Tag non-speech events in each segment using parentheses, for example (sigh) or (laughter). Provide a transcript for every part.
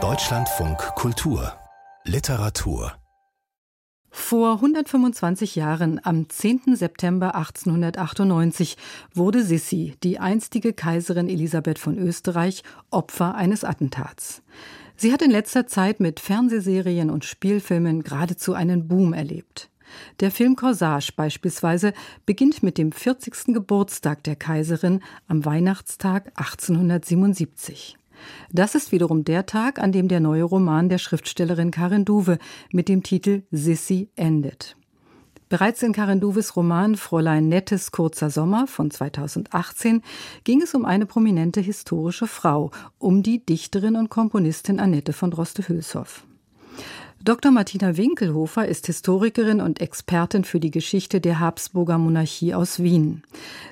Deutschlandfunk Kultur Literatur vor 125 Jahren, am 10. September 1898, wurde Sissi, die einstige Kaiserin Elisabeth von Österreich, Opfer eines Attentats. Sie hat in letzter Zeit mit Fernsehserien und Spielfilmen geradezu einen Boom erlebt. Der Film Corsage beispielsweise beginnt mit dem 40. Geburtstag der Kaiserin am Weihnachtstag 1877. Das ist wiederum der Tag, an dem der neue Roman der Schriftstellerin Karin Duwe mit dem Titel Sissy endet. Bereits in Karin Duves Roman Fräulein Nettes kurzer Sommer von 2018 ging es um eine prominente historische Frau, um die Dichterin und Komponistin Annette von Droste-Hülshoff. Dr. Martina Winkelhofer ist Historikerin und Expertin für die Geschichte der Habsburger Monarchie aus Wien.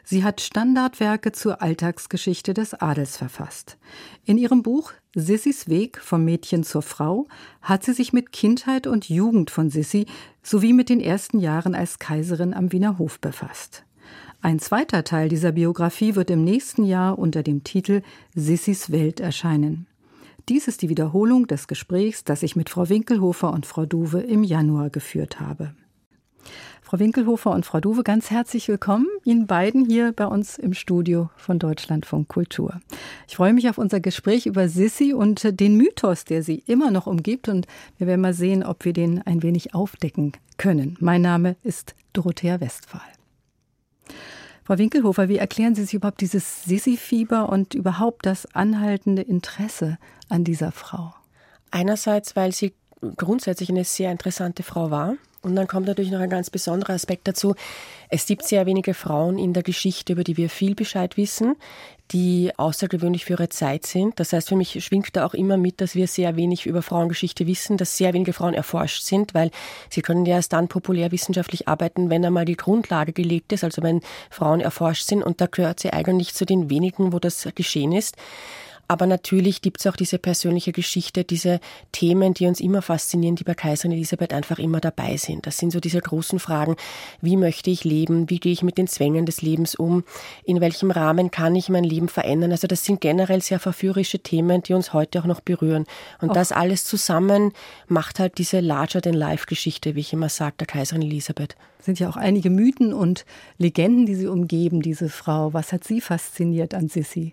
Sie hat Standardwerke zur Alltagsgeschichte des Adels verfasst. In ihrem Buch Sissys Weg vom Mädchen zur Frau hat sie sich mit Kindheit und Jugend von Sissi sowie mit den ersten Jahren als Kaiserin am Wiener Hof befasst. Ein zweiter Teil dieser Biografie wird im nächsten Jahr unter dem Titel Sissys Welt erscheinen. Dies ist die Wiederholung des Gesprächs, das ich mit Frau Winkelhofer und Frau Duwe im Januar geführt habe. Frau Winkelhofer und Frau Duwe, ganz herzlich willkommen Ihnen beiden hier bei uns im Studio von Deutschlandfunk Kultur. Ich freue mich auf unser Gespräch über Sissi und den Mythos, der sie immer noch umgibt und wir werden mal sehen, ob wir den ein wenig aufdecken können. Mein Name ist Dorothea Westphal. Frau Winkelhofer, wie erklären Sie sich überhaupt dieses Sissi-Fieber und überhaupt das anhaltende Interesse an dieser Frau? Einerseits, weil sie grundsätzlich eine sehr interessante Frau war. Und dann kommt natürlich noch ein ganz besonderer Aspekt dazu. Es gibt sehr wenige Frauen in der Geschichte, über die wir viel Bescheid wissen, die außergewöhnlich für ihre Zeit sind. Das heißt, für mich schwingt da auch immer mit, dass wir sehr wenig über Frauengeschichte wissen, dass sehr wenige Frauen erforscht sind, weil sie können ja erst dann populärwissenschaftlich arbeiten, wenn einmal die Grundlage gelegt ist, also wenn Frauen erforscht sind. Und da gehört sie eigentlich zu den wenigen, wo das geschehen ist. Aber natürlich gibt es auch diese persönliche Geschichte, diese Themen, die uns immer faszinieren, die bei Kaiserin Elisabeth einfach immer dabei sind. Das sind so diese großen Fragen, wie möchte ich leben, wie gehe ich mit den Zwängen des Lebens um, in welchem Rahmen kann ich mein Leben verändern. Also das sind generell sehr verführerische Themen, die uns heute auch noch berühren. Und auch. das alles zusammen macht halt diese Larger-than-Life-Geschichte, wie ich immer sage, der Kaiserin Elisabeth. Sind ja auch einige Mythen und Legenden, die sie umgeben, diese Frau. Was hat Sie fasziniert an Sissi?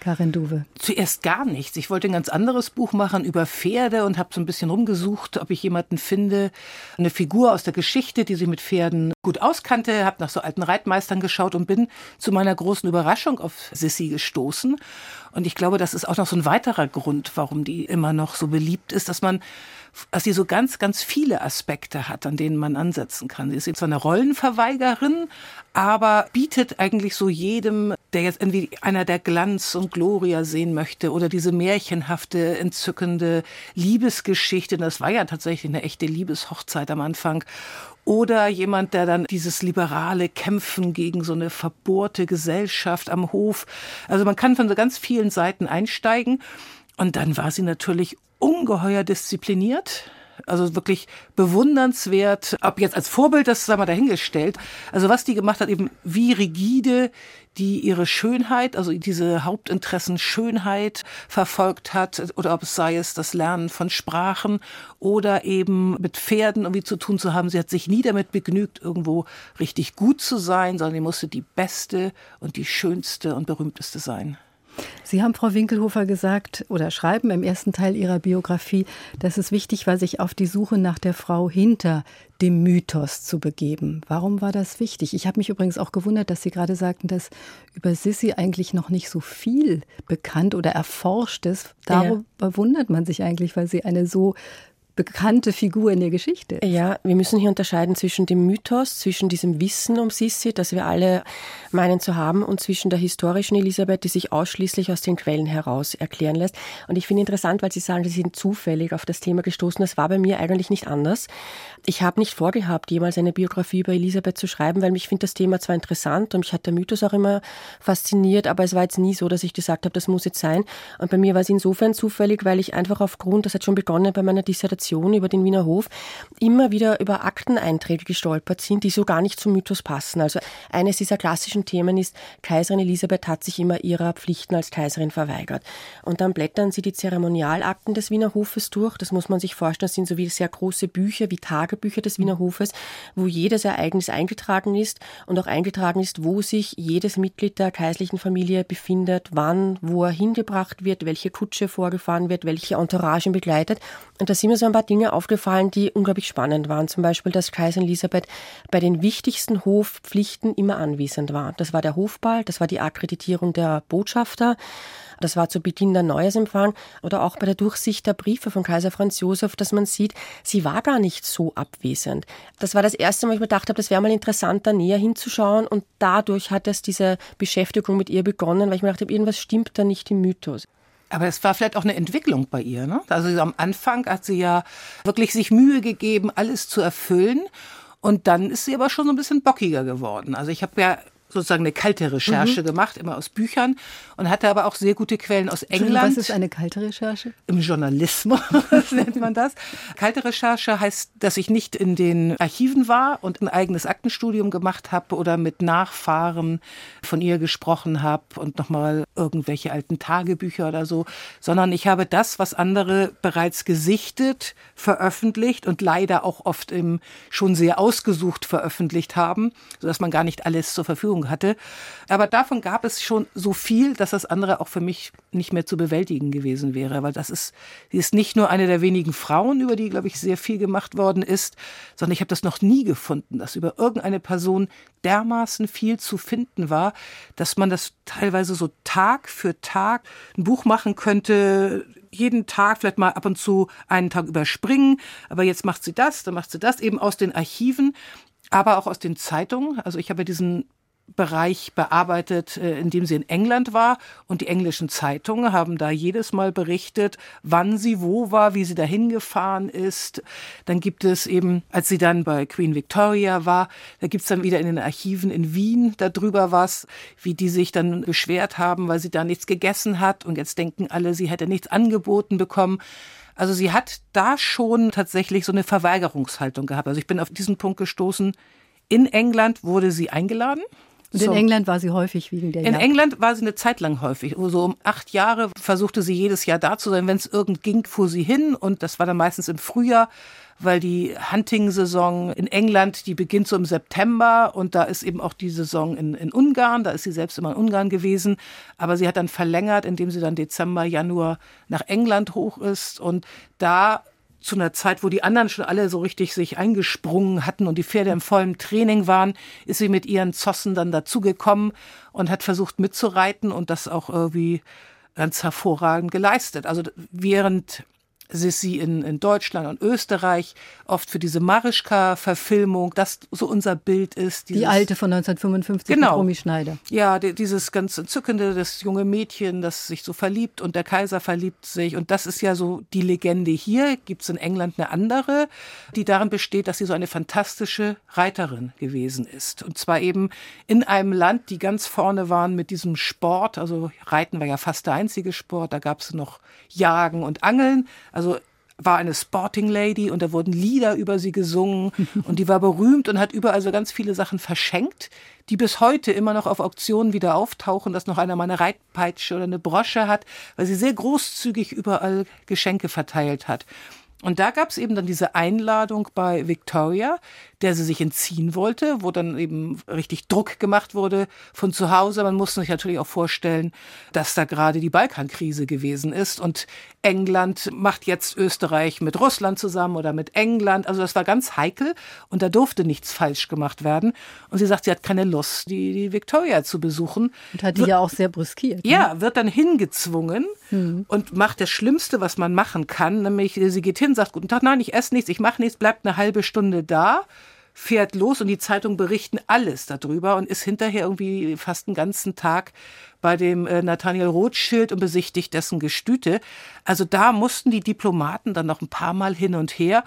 Karin Duwe? Zuerst gar nichts. Ich wollte ein ganz anderes Buch machen über Pferde und habe so ein bisschen rumgesucht, ob ich jemanden finde, eine Figur aus der Geschichte, die sich mit Pferden gut auskannte, habe nach so alten Reitmeistern geschaut und bin zu meiner großen Überraschung auf Sissy gestoßen. Und ich glaube, das ist auch noch so ein weiterer Grund, warum die immer noch so beliebt ist, dass man dass sie so ganz, ganz viele Aspekte hat, an denen man ansetzen kann. Sie ist zwar eine Rollenverweigerin, aber bietet eigentlich so jedem, der jetzt irgendwie einer der Glanz und Gloria sehen möchte oder diese märchenhafte, entzückende Liebesgeschichte, das war ja tatsächlich eine echte Liebeshochzeit am Anfang, oder jemand, der dann dieses liberale Kämpfen gegen so eine verbohrte Gesellschaft am Hof. Also man kann von so ganz vielen Seiten einsteigen. Und dann war sie natürlich ungeheuer diszipliniert. Also wirklich bewundernswert. Ob jetzt als Vorbild, das sei mal dahingestellt. Also was die gemacht hat, eben wie rigide die ihre Schönheit, also diese Hauptinteressen Schönheit verfolgt hat, oder ob es sei es das Lernen von Sprachen oder eben mit Pferden irgendwie zu tun zu haben. Sie hat sich nie damit begnügt, irgendwo richtig gut zu sein, sondern sie musste die beste und die schönste und berühmteste sein. Sie haben, Frau Winkelhofer, gesagt oder schreiben im ersten Teil Ihrer Biografie, dass es wichtig war, sich auf die Suche nach der Frau hinter dem Mythos zu begeben. Warum war das wichtig? Ich habe mich übrigens auch gewundert, dass Sie gerade sagten, dass über Sissi eigentlich noch nicht so viel bekannt oder erforscht ist. Darüber ja. wundert man sich eigentlich, weil sie eine so bekannte Figur in der Geschichte. Ja, wir müssen hier unterscheiden zwischen dem Mythos, zwischen diesem Wissen um Sissi, das wir alle meinen zu haben, und zwischen der historischen Elisabeth, die sich ausschließlich aus den Quellen heraus erklären lässt. Und ich finde interessant, weil Sie sagen, Sie sind zufällig auf das Thema gestoßen. Das war bei mir eigentlich nicht anders. Ich habe nicht vorgehabt, jemals eine Biografie über Elisabeth zu schreiben, weil mich finde das Thema zwar interessant und mich hat der Mythos auch immer fasziniert, aber es war jetzt nie so, dass ich gesagt habe, das muss jetzt sein. Und bei mir war es insofern zufällig, weil ich einfach aufgrund, das hat schon begonnen bei meiner Dissertation, Dokumentation über den Wiener Hof immer wieder über Akteneinträge gestolpert sind, die so gar nicht zum Mythos passen. Also eines dieser klassischen Themen ist, Kaiserin Elisabeth hat sich immer ihrer Pflichten als Kaiserin verweigert. Und dann blättern sie die Zeremonialakten des Wiener Hofes durch. Das muss man sich vorstellen, das sind so wie sehr große Bücher, wie Tagebücher des Wiener Hofes, wo jedes Ereignis eingetragen ist und auch eingetragen ist, wo sich jedes Mitglied der kaiserlichen Familie befindet, wann, wo er hingebracht wird, welche Kutsche vorgefahren wird, welche Entouragen begleitet. Und da sind mir so ein paar Dinge aufgefallen, die unglaublich spannend waren. Zum Beispiel, dass Kaiserin Elisabeth bei den wichtigsten Hofpflichten immer anwesend war. Das war der Hofball, das war die Akkreditierung der Botschafter, das war zu Beginn der Neujahrsempfang oder auch bei der Durchsicht der Briefe von Kaiser Franz Josef, dass man sieht, sie war gar nicht so abwesend. Das war das erste Mal, ich mir gedacht habe, das wäre mal interessant, da näher hinzuschauen und dadurch hat es diese Beschäftigung mit ihr begonnen, weil ich mir gedacht habe, irgendwas stimmt da nicht im Mythos. Aber es war vielleicht auch eine Entwicklung bei ihr. Ne? Also am Anfang hat sie ja wirklich sich Mühe gegeben, alles zu erfüllen. Und dann ist sie aber schon so ein bisschen bockiger geworden. Also ich habe ja sozusagen eine kalte Recherche mhm. gemacht, immer aus Büchern und hatte aber auch sehr gute Quellen aus England. Was ist eine kalte Recherche? Im Journalismus (laughs) nennt man das. Kalte Recherche heißt, dass ich nicht in den Archiven war und ein eigenes Aktenstudium gemacht habe oder mit Nachfahren von ihr gesprochen habe und nochmal irgendwelche alten Tagebücher oder so, sondern ich habe das, was andere bereits gesichtet, veröffentlicht und leider auch oft im schon sehr ausgesucht veröffentlicht haben, sodass man gar nicht alles zur Verfügung Verfügung hatte. Aber davon gab es schon so viel, dass das andere auch für mich nicht mehr zu bewältigen gewesen wäre. Weil das ist, sie ist nicht nur eine der wenigen Frauen, über die, glaube ich, sehr viel gemacht worden ist, sondern ich habe das noch nie gefunden, dass über irgendeine Person dermaßen viel zu finden war, dass man das teilweise so Tag für Tag ein Buch machen könnte, jeden Tag vielleicht mal ab und zu einen Tag überspringen, aber jetzt macht sie das, dann macht sie das, eben aus den Archiven, aber auch aus den Zeitungen. Also ich habe diesen Bereich bearbeitet, äh, in dem sie in England war. Und die englischen Zeitungen haben da jedes Mal berichtet, wann sie wo war, wie sie dahin gefahren ist. Dann gibt es eben, als sie dann bei Queen Victoria war, da gibt es dann wieder in den Archiven in Wien darüber was, wie die sich dann beschwert haben, weil sie da nichts gegessen hat. Und jetzt denken alle, sie hätte nichts angeboten bekommen. Also sie hat da schon tatsächlich so eine Verweigerungshaltung gehabt. Also ich bin auf diesen Punkt gestoßen. In England wurde sie eingeladen und so. in England war sie häufig wegen der In Jagd. England war sie eine Zeit lang häufig. So um acht Jahre versuchte sie jedes Jahr da zu sein. Wenn es irgend ging, fuhr sie hin. Und das war dann meistens im Frühjahr, weil die Hunting-Saison in England, die beginnt so im September. Und da ist eben auch die Saison in, in Ungarn. Da ist sie selbst immer in Ungarn gewesen. Aber sie hat dann verlängert, indem sie dann Dezember, Januar nach England hoch ist. Und da zu einer Zeit, wo die anderen schon alle so richtig sich eingesprungen hatten und die Pferde im vollen Training waren, ist sie mit ihren Zossen dann dazugekommen und hat versucht mitzureiten und das auch irgendwie ganz hervorragend geleistet. Also während Sissi in, in Deutschland und Österreich, oft für diese Marischka-Verfilmung, das so unser Bild ist. Dieses, die alte von 1955 genau, Romy Schneider. Ja, die, dieses ganz entzückende, das junge Mädchen, das sich so verliebt und der Kaiser verliebt sich. Und das ist ja so die Legende hier. Gibt es in England eine andere, die darin besteht, dass sie so eine fantastische Reiterin gewesen ist. Und zwar eben in einem Land, die ganz vorne waren mit diesem Sport. Also Reiten war ja fast der einzige Sport. Da gab es noch Jagen und Angeln. Also war eine Sporting Lady und da wurden Lieder über sie gesungen (laughs) und die war berühmt und hat überall so ganz viele Sachen verschenkt, die bis heute immer noch auf Auktionen wieder auftauchen, dass noch einer mal eine Reitpeitsche oder eine Brosche hat, weil sie sehr großzügig überall Geschenke verteilt hat. Und da gab es eben dann diese Einladung bei Victoria, der sie sich entziehen wollte, wo dann eben richtig Druck gemacht wurde von zu Hause. Man muss sich natürlich auch vorstellen, dass da gerade die Balkankrise gewesen ist und England macht jetzt Österreich mit Russland zusammen oder mit England. Also das war ganz heikel und da durfte nichts falsch gemacht werden. Und sie sagt, sie hat keine Lust, die, die Victoria zu besuchen. Und hat die ja auch sehr brüskiert. Ne? Ja, wird dann hingezwungen hm. und macht das Schlimmste, was man machen kann, nämlich sie geht hin, sagt, guten Tag, nein, ich esse nichts, ich mache nichts, bleibt eine halbe Stunde da fährt los und die Zeitungen berichten alles darüber und ist hinterher irgendwie fast einen ganzen Tag bei dem äh, Nathaniel Rothschild und besichtigt dessen Gestüte. Also da mussten die Diplomaten dann noch ein paar Mal hin und her.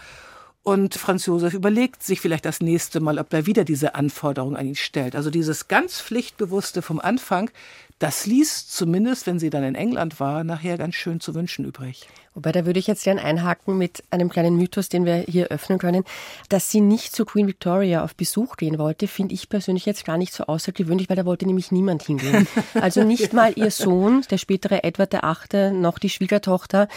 Und Franz Josef überlegt sich vielleicht das nächste Mal, ob er wieder diese Anforderung an ihn stellt. Also dieses ganz Pflichtbewusste vom Anfang, das ließ zumindest, wenn sie dann in England war, nachher ganz schön zu wünschen übrig. Wobei, da würde ich jetzt gern einhaken mit einem kleinen Mythos, den wir hier öffnen können. Dass sie nicht zu Queen Victoria auf Besuch gehen wollte, finde ich persönlich jetzt gar nicht so außergewöhnlich, weil da wollte nämlich niemand hingehen. Also nicht (laughs) mal ihr Sohn, der spätere Edward VIII., noch die Schwiegertochter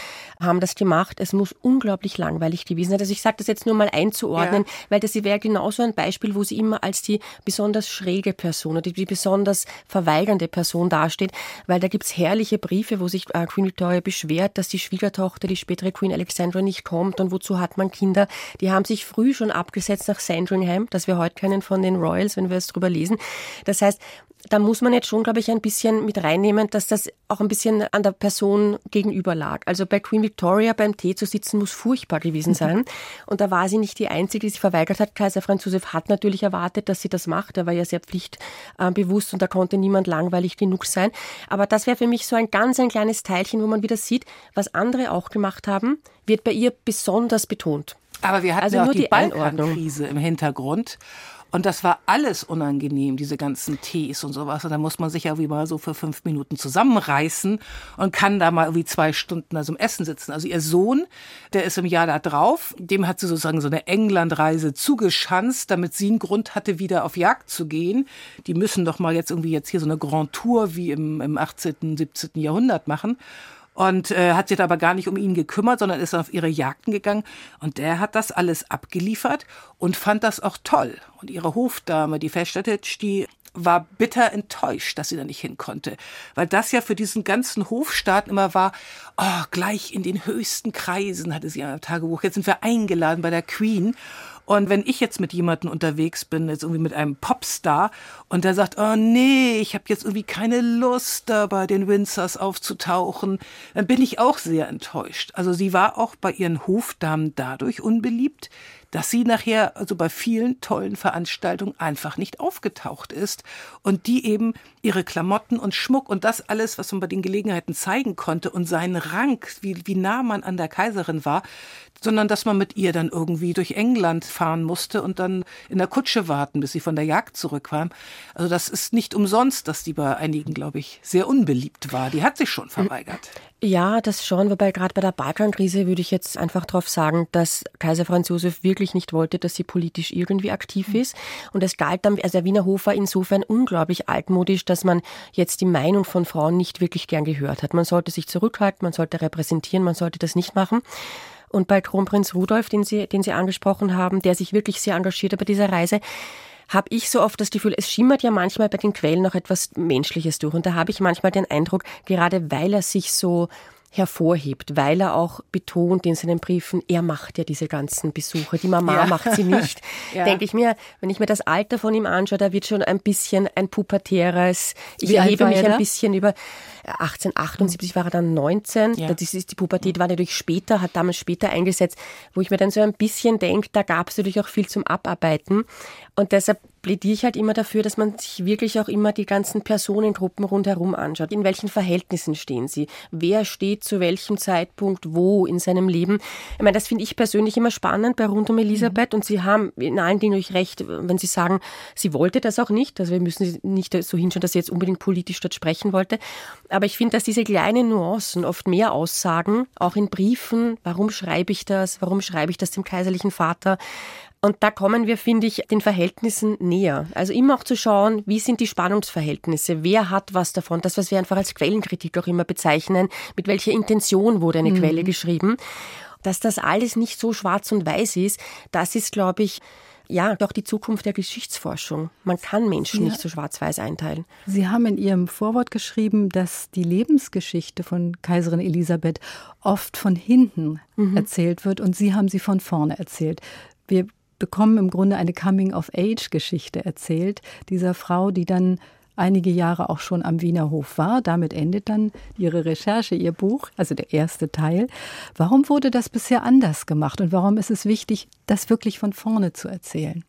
haben das gemacht. Es muss unglaublich langweilig gewesen sein. Also ich sage das jetzt nur mal einzuordnen, ja. weil das wäre genauso ein Beispiel, wo sie immer als die besonders schräge Person oder die besonders verweigernde Person dasteht, weil da gibt's herrliche Briefe, wo sich äh, Queen Victoria beschwert, dass die Schwiegertochter Tochter, die spätere Queen Alexandra, nicht kommt und wozu hat man Kinder? Die haben sich früh schon abgesetzt nach Sandringham, das wir heute kennen von den Royals, wenn wir es drüber lesen. Das heißt, da muss man jetzt schon, glaube ich, ein bisschen mit reinnehmen, dass das auch ein bisschen an der Person gegenüber lag. Also bei Queen Victoria beim Tee zu sitzen muss furchtbar gewesen sein. Und da war sie nicht die Einzige, die sich verweigert hat. Kaiser Franz Josef hat natürlich erwartet, dass sie das macht. Er war ja sehr pflichtbewusst und da konnte niemand langweilig genug sein. Aber das wäre für mich so ein ganz ein kleines Teilchen, wo man wieder sieht, was andere auch gemacht haben, wird bei ihr besonders betont. Aber wir hatten also ja auch die, die Balkankrise im Hintergrund. Und das war alles unangenehm, diese ganzen Tees und sowas. Und da muss man sich ja wie mal so für fünf Minuten zusammenreißen und kann da mal irgendwie zwei Stunden also im Essen sitzen. Also ihr Sohn, der ist im Jahr da drauf, dem hat sie sozusagen so eine Englandreise zugeschanzt, damit sie einen Grund hatte, wieder auf Jagd zu gehen. Die müssen doch mal jetzt irgendwie jetzt hier so eine Grand Tour wie im, im 18., 17. Jahrhundert machen und äh, hat sich aber gar nicht um ihn gekümmert, sondern ist auf ihre Jagden gegangen. Und der hat das alles abgeliefert und fand das auch toll. Und ihre Hofdame, die Festetitsch, die war bitter enttäuscht, dass sie da nicht hin konnte. Weil das ja für diesen ganzen Hofstaat immer war, oh, gleich in den höchsten Kreisen, hatte sie am Tagebuch. Jetzt sind wir eingeladen bei der Queen. Und wenn ich jetzt mit jemandem unterwegs bin, jetzt irgendwie mit einem Popstar, und der sagt, oh nee, ich habe jetzt irgendwie keine Lust, da bei den Windsors aufzutauchen, dann bin ich auch sehr enttäuscht. Also sie war auch bei ihren Hofdamen dadurch unbeliebt, dass sie nachher also bei vielen tollen Veranstaltungen einfach nicht aufgetaucht ist und die eben ihre Klamotten und Schmuck und das alles, was man bei den Gelegenheiten zeigen konnte und seinen Rang, wie, wie nah man an der Kaiserin war, sondern dass man mit ihr dann irgendwie durch England fahren musste und dann in der Kutsche warten, bis sie von der Jagd zurückkam. Also das ist nicht umsonst, dass die bei einigen, glaube ich, sehr unbeliebt war. Die hat sich schon verweigert. Ja, das schon, wobei gerade bei der Balkankrise würde ich jetzt einfach darauf sagen, dass Kaiser Franz Josef wirklich nicht wollte, dass sie politisch irgendwie aktiv ist. Und es galt dann, also der Wiener Hof war insofern unglaublich altmodisch, dass man jetzt die Meinung von Frauen nicht wirklich gern gehört hat. Man sollte sich zurückhalten, man sollte repräsentieren, man sollte das nicht machen. Und bei Kronprinz Rudolf, den Sie, den Sie angesprochen haben, der sich wirklich sehr engagiert bei dieser Reise, habe ich so oft das Gefühl, es schimmert ja manchmal bei den Quellen noch etwas Menschliches durch. Und da habe ich manchmal den Eindruck, gerade weil er sich so hervorhebt, weil er auch betont in seinen Briefen, er macht ja diese ganzen Besuche, die Mama ja. macht sie nicht. (laughs) ja. Denke ich mir, wenn ich mir das Alter von ihm anschaue, da wird schon ein bisschen ein pubertäres, ich Wie erhebe mich ein bisschen über 1878 war er dann 19. Ja. Das ist, die Pubertät war natürlich später, hat damals später eingesetzt, wo ich mir dann so ein bisschen denke, da gab es natürlich auch viel zum Abarbeiten. Und deshalb plädiere ich halt immer dafür, dass man sich wirklich auch immer die ganzen Personengruppen rundherum anschaut. In welchen Verhältnissen stehen sie? Wer steht zu welchem Zeitpunkt wo in seinem Leben? Ich meine, das finde ich persönlich immer spannend bei Rund um Elisabeth mhm. und Sie haben in allen Dingen euch recht, wenn Sie sagen, sie wollte das auch nicht. Also wir müssen nicht so hinschauen, dass sie jetzt unbedingt politisch dort sprechen wollte. Aber ich finde, dass diese kleinen Nuancen oft mehr aussagen, auch in Briefen. Warum schreibe ich das? Warum schreibe ich das dem kaiserlichen Vater? Und da kommen wir, finde ich, den Verhältnissen näher. Also immer auch zu schauen, wie sind die Spannungsverhältnisse? Wer hat was davon? Das, was wir einfach als Quellenkritik auch immer bezeichnen. Mit welcher Intention wurde eine mhm. Quelle geschrieben? Dass das alles nicht so schwarz und weiß ist, das ist, glaube ich, ja, doch die Zukunft der Geschichtsforschung. Man kann Menschen ja. nicht so schwarz-weiß einteilen. Sie haben in Ihrem Vorwort geschrieben, dass die Lebensgeschichte von Kaiserin Elisabeth oft von hinten mhm. erzählt wird und Sie haben sie von vorne erzählt. Wir bekommen im Grunde eine Coming-of-Age-Geschichte erzählt, dieser Frau, die dann einige Jahre auch schon am Wiener Hof war. Damit endet dann Ihre Recherche, Ihr Buch, also der erste Teil. Warum wurde das bisher anders gemacht und warum ist es wichtig, das wirklich von vorne zu erzählen?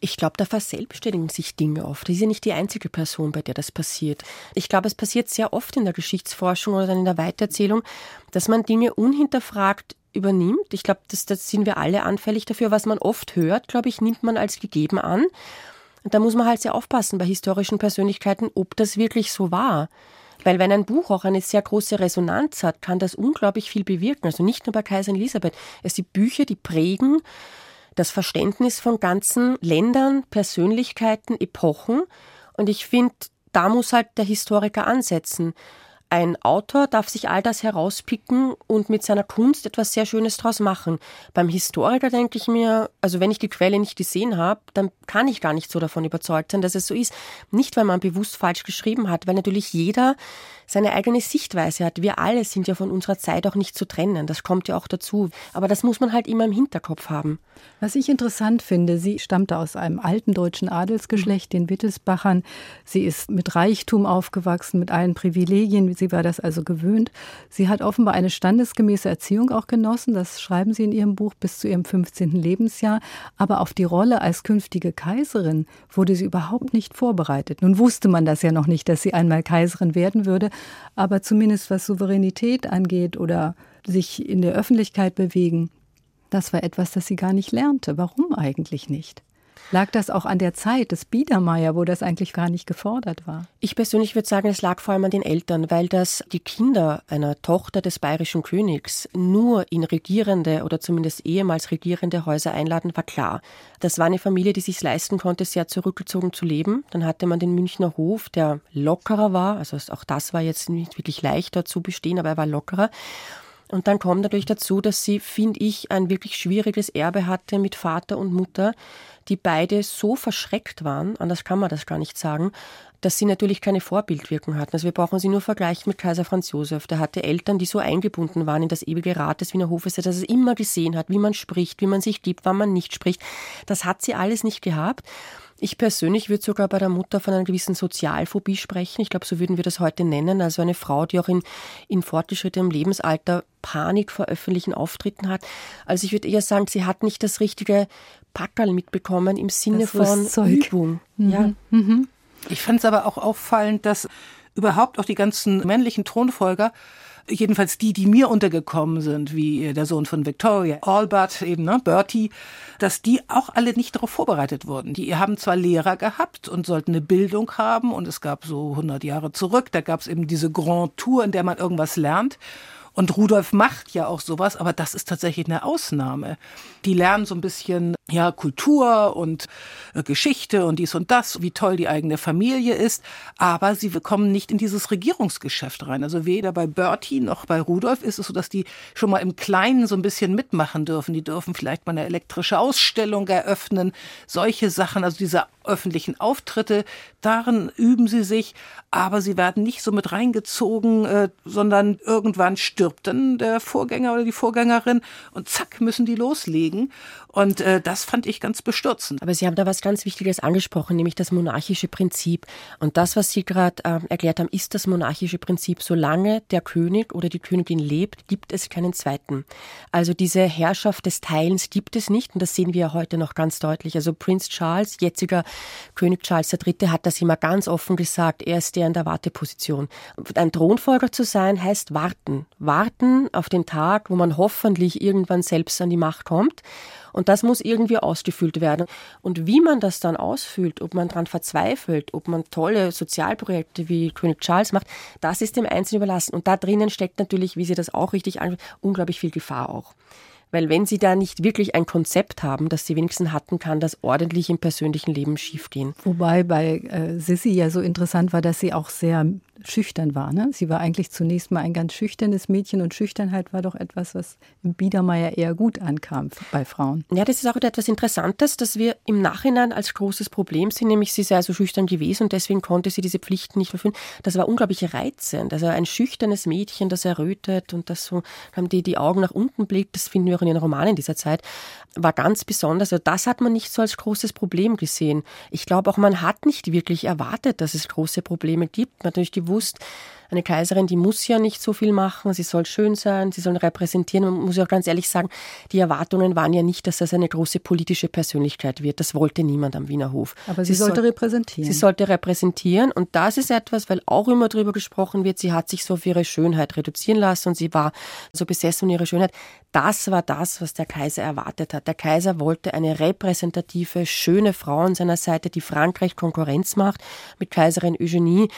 Ich glaube, da verselbstständigen sich Dinge oft. Das ist ja nicht die einzige Person, bei der das passiert. Ich glaube, es passiert sehr oft in der Geschichtsforschung oder dann in der Weitererzählung, dass man Dinge unhinterfragt übernimmt. Ich glaube, das, das sind wir alle anfällig dafür. Was man oft hört, glaube ich, nimmt man als gegeben an. Und da muss man halt sehr aufpassen bei historischen Persönlichkeiten, ob das wirklich so war. Weil wenn ein Buch auch eine sehr große Resonanz hat, kann das unglaublich viel bewirken. Also nicht nur bei Kaiserin Elisabeth. Es sind Bücher, die prägen das Verständnis von ganzen Ländern, Persönlichkeiten, Epochen. Und ich finde, da muss halt der Historiker ansetzen. Ein Autor darf sich all das herauspicken und mit seiner Kunst etwas sehr Schönes draus machen. Beim Historiker denke ich mir, also wenn ich die Quelle nicht gesehen habe, dann kann ich gar nicht so davon überzeugt sein, dass es so ist. Nicht, weil man bewusst falsch geschrieben hat, weil natürlich jeder seine eigene Sichtweise hat. Wir alle sind ja von unserer Zeit auch nicht zu trennen. Das kommt ja auch dazu. Aber das muss man halt immer im Hinterkopf haben. Was ich interessant finde, sie stammte aus einem alten deutschen Adelsgeschlecht, den Wittelsbachern. Sie ist mit Reichtum aufgewachsen, mit allen Privilegien. Sie war das also gewöhnt. Sie hat offenbar eine standesgemäße Erziehung auch genossen. Das schreiben Sie in Ihrem Buch bis zu ihrem 15. Lebensjahr. Aber auf die Rolle als künftige Kaiserin wurde sie überhaupt nicht vorbereitet. Nun wusste man das ja noch nicht, dass sie einmal Kaiserin werden würde aber zumindest was Souveränität angeht oder sich in der Öffentlichkeit bewegen, das war etwas, das sie gar nicht lernte. Warum eigentlich nicht? Lag das auch an der Zeit des Biedermeier, wo das eigentlich gar nicht gefordert war? Ich persönlich würde sagen, es lag vor allem an den Eltern, weil das die Kinder einer Tochter des bayerischen Königs nur in regierende oder zumindest ehemals regierende Häuser einladen, war klar. Das war eine Familie, die sich leisten konnte, sehr zurückgezogen zu leben. Dann hatte man den Münchner Hof, der lockerer war. Also auch das war jetzt nicht wirklich leicht dort zu bestehen, aber er war lockerer. Und dann kommt natürlich dazu, dass sie, finde ich, ein wirklich schwieriges Erbe hatte mit Vater und Mutter, die beide so verschreckt waren, anders kann man das gar nicht sagen, dass sie natürlich keine Vorbildwirkung hatten. Also wir brauchen sie nur vergleichen mit Kaiser Franz Josef. Der hatte Eltern, die so eingebunden waren in das ewige Rat des Wiener Hofes, dass er immer gesehen hat, wie man spricht, wie man sich liebt, wann man nicht spricht. Das hat sie alles nicht gehabt. Ich persönlich würde sogar bei der Mutter von einer gewissen Sozialphobie sprechen. Ich glaube, so würden wir das heute nennen. Also eine Frau, die auch in, in fortgeschrittenem Lebensalter Panik vor öffentlichen Auftritten hat. Also ich würde eher sagen, sie hat nicht das richtige Packerl mitbekommen im Sinne von Zeug. Übung. Mhm. Ja. Mhm. Ich fand es aber auch auffallend, dass überhaupt auch die ganzen männlichen Thronfolger jedenfalls die, die mir untergekommen sind, wie der Sohn von Victoria, Albert, eben, ne, Bertie, dass die auch alle nicht darauf vorbereitet wurden. Die haben zwar Lehrer gehabt und sollten eine Bildung haben und es gab so 100 Jahre zurück, da gab es eben diese Grand Tour, in der man irgendwas lernt. Und Rudolf macht ja auch sowas, aber das ist tatsächlich eine Ausnahme. Die lernen so ein bisschen ja Kultur und äh, Geschichte und dies und das, wie toll die eigene Familie ist, aber sie kommen nicht in dieses Regierungsgeschäft rein. Also weder bei Bertie noch bei Rudolf ist es so, dass die schon mal im Kleinen so ein bisschen mitmachen dürfen. Die dürfen vielleicht mal eine elektrische Ausstellung eröffnen, solche Sachen, also diese öffentlichen Auftritte, darin üben sie sich, aber sie werden nicht so mit reingezogen, äh, sondern irgendwann stirbt dann der Vorgänger oder die Vorgängerin und zack müssen die loslegen. Und äh, das fand ich ganz bestürzend. Aber Sie haben da was ganz Wichtiges angesprochen, nämlich das monarchische Prinzip. Und das, was Sie gerade äh, erklärt haben, ist das monarchische Prinzip. Solange der König oder die Königin lebt, gibt es keinen zweiten. Also diese Herrschaft des Teilens gibt es nicht. Und das sehen wir ja heute noch ganz deutlich. Also Prinz Charles, jetziger König Charles III., hat das immer ganz offen gesagt. Er ist der in der Warteposition. Ein Thronfolger zu sein, heißt warten. Warten auf den Tag, wo man hoffentlich irgendwann selbst an die Macht kommt. Und das muss irgendwie ausgefüllt werden. Und wie man das dann ausfüllt, ob man daran verzweifelt, ob man tolle Sozialprojekte wie König Charles macht, das ist dem Einzelnen überlassen. Und da drinnen steckt natürlich, wie Sie das auch richtig ansprechen, unglaublich viel Gefahr auch. Weil wenn Sie da nicht wirklich ein Konzept haben, das Sie wenigstens hatten, kann das ordentlich im persönlichen Leben schiefgehen. Wobei bei äh, Sissy ja so interessant war, dass sie auch sehr schüchtern war. Ne? Sie war eigentlich zunächst mal ein ganz schüchternes Mädchen und Schüchternheit war doch etwas, was im Biedermeier eher gut ankam bei Frauen. Ja, das ist auch etwas Interessantes, das wir im Nachhinein als großes Problem sehen, nämlich sie sei so schüchtern gewesen und deswegen konnte sie diese Pflichten nicht erfüllen. Das war unglaublich reizend. Also ein schüchternes Mädchen, das errötet und das so die, die Augen nach unten blickt, das finden wir auch in ihren Romanen dieser Zeit, war ganz besonders. Also das hat man nicht so als großes Problem gesehen. Ich glaube auch, man hat nicht wirklich erwartet, dass es große Probleme gibt. Man hat natürlich gewusst, Eine Kaiserin, die muss ja nicht so viel machen, sie soll schön sein, sie soll repräsentieren. Man muss ja auch ganz ehrlich sagen, die Erwartungen waren ja nicht, dass das eine große politische Persönlichkeit wird. Das wollte niemand am Wiener Hof. Aber sie, sie sollte soll, repräsentieren. Sie sollte repräsentieren und das ist etwas, weil auch immer darüber gesprochen wird, sie hat sich so auf ihre Schönheit reduzieren lassen und sie war so besessen von ihrer Schönheit. Das war das, was der Kaiser erwartet hat. Der Kaiser wollte eine repräsentative, schöne Frau an seiner Seite, die Frankreich Konkurrenz macht mit Kaiserin Eugenie.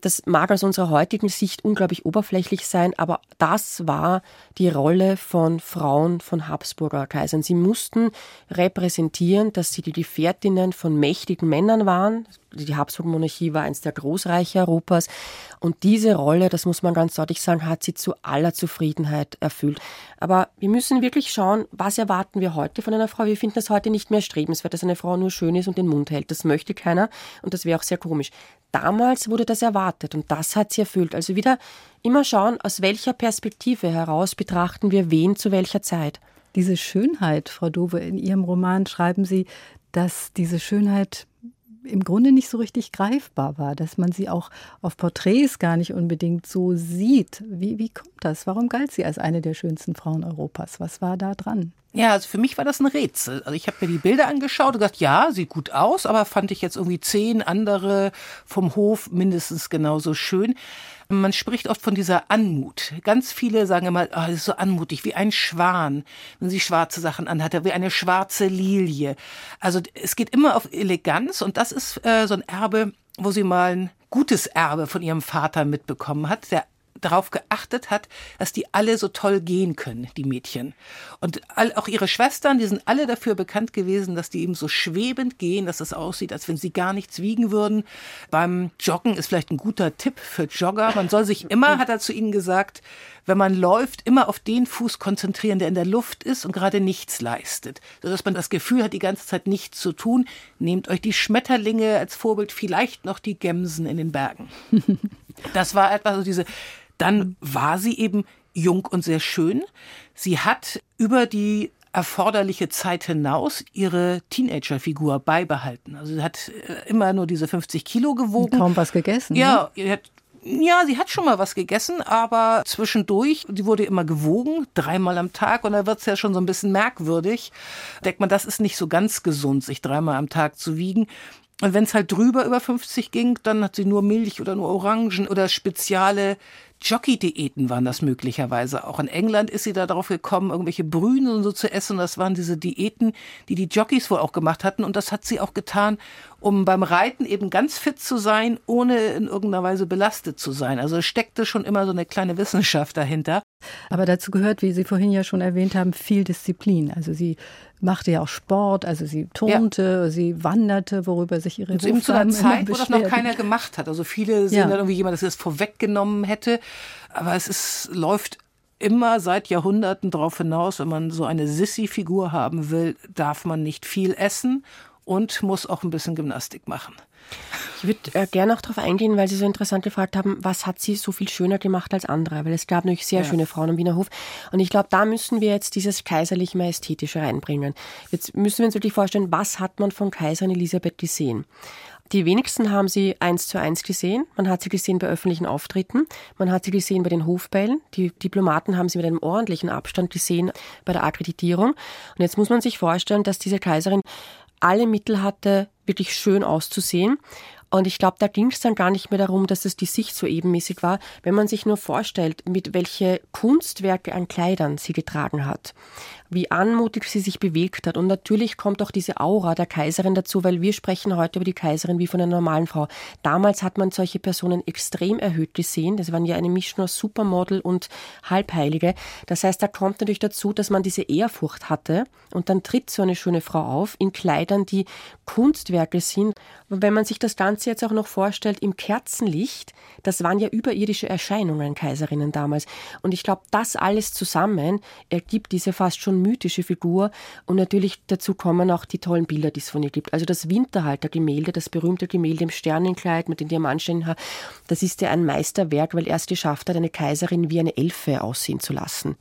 Das mag aus unserer heutigen Sicht unglaublich oberflächlich sein, aber das war die Rolle von Frauen von Habsburger Kaisern. Sie mussten repräsentieren, dass sie die Gefährtinnen von mächtigen Männern waren. Die Habsburg-Monarchie war eines der Großreiche Europas. Und diese Rolle, das muss man ganz deutlich sagen, hat sie zu aller Zufriedenheit erfüllt. Aber wir müssen wirklich schauen, was erwarten wir heute von einer Frau? Wir finden das heute nicht mehr strebenswert, dass eine Frau nur schön ist und den Mund hält. Das möchte keiner und das wäre auch sehr komisch. Damals wurde das erwartet und das hat sie erfüllt. Also wieder immer schauen, aus welcher Perspektive heraus betrachten wir wen zu welcher Zeit. Diese Schönheit, Frau Dove, in Ihrem Roman schreiben Sie, dass diese Schönheit im Grunde nicht so richtig greifbar war, dass man sie auch auf Porträts gar nicht unbedingt so sieht. Wie, wie kommt das? Warum galt sie als eine der schönsten Frauen Europas? Was war da dran? Ja, also für mich war das ein Rätsel. Also ich habe mir die Bilder angeschaut und gesagt, ja, sieht gut aus, aber fand ich jetzt irgendwie zehn andere vom Hof mindestens genauso schön. Man spricht oft von dieser Anmut. Ganz viele sagen immer, oh, das ist so anmutig, wie ein Schwan, wenn sie schwarze Sachen anhat, wie eine schwarze Lilie. Also es geht immer auf Eleganz und das ist äh, so ein Erbe, wo sie mal ein gutes Erbe von ihrem Vater mitbekommen hat, der darauf geachtet hat, dass die alle so toll gehen können, die Mädchen. Und auch ihre Schwestern, die sind alle dafür bekannt gewesen, dass die eben so schwebend gehen, dass es aussieht, als wenn sie gar nichts wiegen würden. Beim Joggen ist vielleicht ein guter Tipp für Jogger. Man soll sich immer, hat er zu ihnen gesagt, wenn man läuft, immer auf den Fuß konzentrieren, der in der Luft ist und gerade nichts leistet, sodass man das Gefühl hat, die ganze Zeit nichts zu tun. Nehmt euch die Schmetterlinge als Vorbild, vielleicht noch die Gemsen in den Bergen. (laughs) Das war etwas, so diese dann war sie eben jung und sehr schön. Sie hat über die erforderliche Zeit hinaus ihre Teenagerfigur beibehalten. Also sie hat äh, immer nur diese 50 Kilo gewogen. Kaum was gegessen. Ja, ne? ja, sie hat schon mal was gegessen, aber zwischendurch, sie wurde immer gewogen, dreimal am Tag und da wird es ja schon so ein bisschen merkwürdig. Denkt man, das ist nicht so ganz gesund, sich dreimal am Tag zu wiegen. Und wenn es halt drüber über 50 ging, dann hat sie nur Milch oder nur Orangen oder spezielle Jockey-Diäten waren das möglicherweise auch. In England ist sie da darauf gekommen, irgendwelche Brühen und so zu essen. Das waren diese Diäten, die die Jockeys wohl auch gemacht hatten. Und das hat sie auch getan, um beim Reiten eben ganz fit zu sein, ohne in irgendeiner Weise belastet zu sein. Also steckte schon immer so eine kleine Wissenschaft dahinter. Aber dazu gehört, wie Sie vorhin ja schon erwähnt haben, viel Disziplin. Also sie machte ja auch Sport, also sie turnte, ja. sie wanderte, worüber sich ihre Eben zu einer Zeit, wo das noch keiner gemacht hat. Also viele sehen ja. dann irgendwie jemand, das es vorweggenommen hätte. Aber es ist, läuft immer seit Jahrhunderten darauf hinaus, wenn man so eine Sissy-Figur haben will, darf man nicht viel essen und muss auch ein bisschen Gymnastik machen. Ich würde äh, gerne auch darauf eingehen, weil Sie so interessant gefragt haben, was hat sie so viel schöner gemacht als andere? Weil es gab natürlich sehr ja. schöne Frauen am Wiener Hof. Und ich glaube, da müssen wir jetzt dieses kaiserlich-majestätische reinbringen. Jetzt müssen wir uns wirklich vorstellen, was hat man von Kaiserin Elisabeth gesehen? Die wenigsten haben sie eins zu eins gesehen. Man hat sie gesehen bei öffentlichen Auftritten. Man hat sie gesehen bei den Hofbällen. Die Diplomaten haben sie mit einem ordentlichen Abstand gesehen bei der Akkreditierung. Und jetzt muss man sich vorstellen, dass diese Kaiserin alle Mittel hatte, wirklich schön auszusehen. Und ich glaube, da ging es dann gar nicht mehr darum, dass es die Sicht so ebenmäßig war, wenn man sich nur vorstellt, mit welche Kunstwerke an Kleidern sie getragen hat wie anmutig sie sich bewegt hat. Und natürlich kommt auch diese Aura der Kaiserin dazu, weil wir sprechen heute über die Kaiserin wie von einer normalen Frau. Damals hat man solche Personen extrem erhöht gesehen. Das waren ja eine Mischung aus Supermodel und Halbheilige. Das heißt, da kommt natürlich dazu, dass man diese Ehrfurcht hatte. Und dann tritt so eine schöne Frau auf in Kleidern, die Kunstwerke sind. Wenn man sich das Ganze jetzt auch noch vorstellt im Kerzenlicht, das waren ja überirdische Erscheinungen, Kaiserinnen damals. Und ich glaube, das alles zusammen ergibt diese fast schon mythische Figur. Und natürlich dazu kommen auch die tollen Bilder, die es von ihr gibt. Also das Winterhalter-Gemälde, das berühmte Gemälde im Sternenkleid mit den Diamantsteinen, das ist ja ein Meisterwerk, weil er es geschafft hat, eine Kaiserin wie eine Elfe aussehen zu lassen.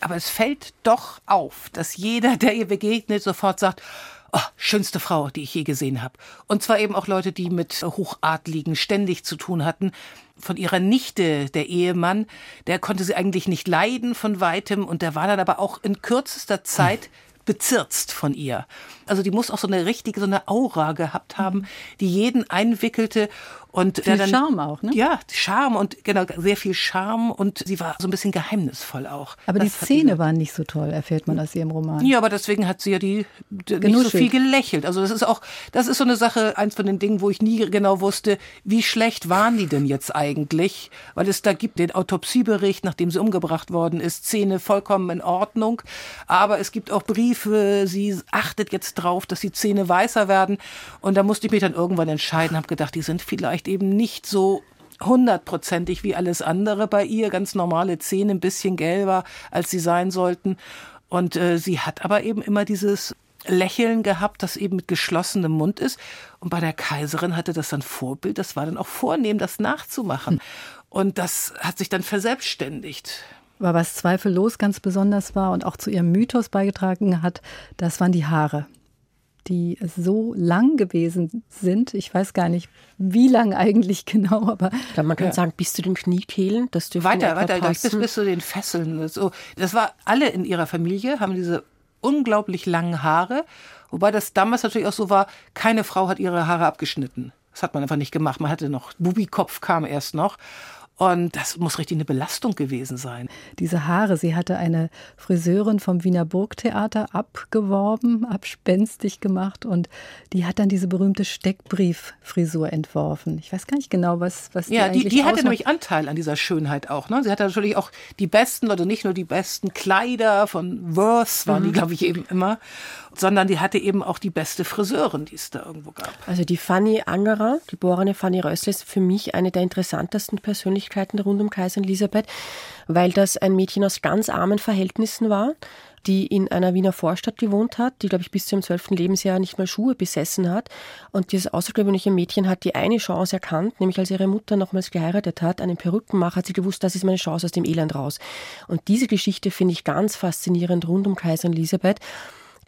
Aber es fällt doch auf, dass jeder, der ihr begegnet, sofort sagt, oh, schönste Frau, die ich je gesehen habe. Und zwar eben auch Leute, die mit Hochadligen ständig zu tun hatten. Von ihrer Nichte, der Ehemann, der konnte sie eigentlich nicht leiden von weitem und der war dann aber auch in kürzester Zeit bezirzt von ihr. Also die muss auch so eine richtige, so eine Aura gehabt haben, die jeden einwickelte und viel dann, Charme auch, ne? Ja, Charme und genau, sehr viel Charme und sie war so ein bisschen geheimnisvoll auch. Aber das die Szene waren nicht so toll, erfährt man aus ihrem Roman. Ja, aber deswegen hat sie ja die, die nicht so viel gelächelt. Also das ist auch, das ist so eine Sache, eins von den Dingen, wo ich nie genau wusste, wie schlecht waren die denn jetzt eigentlich? Weil es da gibt den Autopsiebericht, nachdem sie umgebracht worden ist, Szene vollkommen in Ordnung. Aber es gibt auch Briefe, sie achtet jetzt drauf, dass die Zähne weißer werden. Und da musste ich mich dann irgendwann entscheiden, habe gedacht, die sind vielleicht eben nicht so hundertprozentig wie alles andere bei ihr, ganz normale Zähne, ein bisschen gelber, als sie sein sollten. Und äh, sie hat aber eben immer dieses Lächeln gehabt, das eben mit geschlossenem Mund ist. Und bei der Kaiserin hatte das dann Vorbild, das war dann auch vornehm, das nachzumachen. Hm. Und das hat sich dann verselbstständigt. Aber was zweifellos ganz besonders war und auch zu ihrem Mythos beigetragen hat, das waren die Haare die so lang gewesen sind. Ich weiß gar nicht, wie lang eigentlich (laughs) genau, aber. Glaube, man kann ja. sagen, bis zu den Kniekehlen, das dürfte Weiter, weiter, bis, bis zu den Fesseln. So, das war alle in ihrer Familie, haben diese unglaublich langen Haare. Wobei das damals natürlich auch so war, keine Frau hat ihre Haare abgeschnitten. Das hat man einfach nicht gemacht. Man hatte noch, Bubikopf kam erst noch. Und das muss richtig eine Belastung gewesen sein. Diese Haare, sie hatte eine Friseurin vom Wiener Burgtheater abgeworben, abspenstig gemacht und die hat dann diese berühmte Steckbrieffrisur entworfen. Ich weiß gar nicht genau, was, was die Ja, die, die hatte nämlich Anteil an dieser Schönheit auch. Ne? Sie hatte natürlich auch die besten, oder nicht nur die besten Kleider von Worth, waren mhm. die, glaube ich, eben immer sondern die hatte eben auch die beste Friseurin, die es da irgendwo gab. Also die Fanny Angerer, geborene Fanny Rössle, ist für mich eine der interessantesten Persönlichkeiten rund um Kaiserin Elisabeth, weil das ein Mädchen aus ganz armen Verhältnissen war die in einer Wiener Vorstadt gewohnt hat, die, glaube ich, bis zu ihrem zwölften Lebensjahr nicht mal Schuhe besessen hat. Und dieses außergewöhnliche Mädchen hat die eine Chance erkannt, nämlich als ihre Mutter nochmals geheiratet hat, einen Perückenmacher, hat sie gewusst, das ist meine Chance aus dem Elend raus. Und diese Geschichte finde ich ganz faszinierend rund um Kaiserin Elisabeth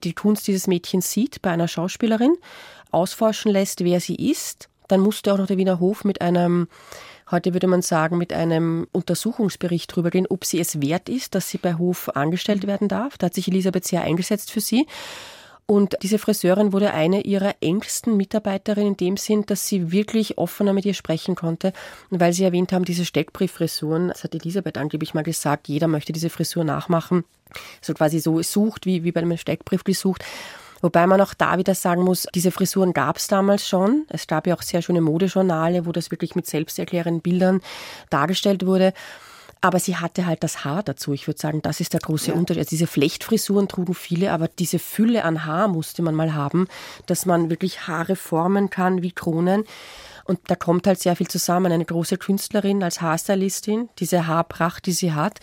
die Kunst dieses Mädchens sieht bei einer Schauspielerin, ausforschen lässt, wer sie ist. Dann musste auch noch der Wiener Hof mit einem, heute würde man sagen, mit einem Untersuchungsbericht drüber gehen, ob sie es wert ist, dass sie bei Hof angestellt werden darf. Da hat sich Elisabeth sehr eingesetzt für sie. Und diese Friseurin wurde eine ihrer engsten Mitarbeiterinnen in dem Sinn, dass sie wirklich offener mit ihr sprechen konnte, weil sie erwähnt haben, diese Steckbrieffrisuren, das hat Elisabeth angeblich mal gesagt, jeder möchte diese Frisur nachmachen, so quasi so sucht, wie, wie bei einem Steckbrief gesucht. Wobei man auch da wieder sagen muss, diese Frisuren gab es damals schon. Es gab ja auch sehr schöne Modejournale, wo das wirklich mit selbsterklärenden Bildern dargestellt wurde. Aber sie hatte halt das Haar dazu. Ich würde sagen, das ist der große ja. Unterschied. Also diese Flechtfrisuren trugen viele, aber diese Fülle an Haar musste man mal haben, dass man wirklich Haare formen kann wie Kronen. Und da kommt halt sehr viel zusammen. Eine große Künstlerin als Haarstylistin, diese Haarpracht, die sie hat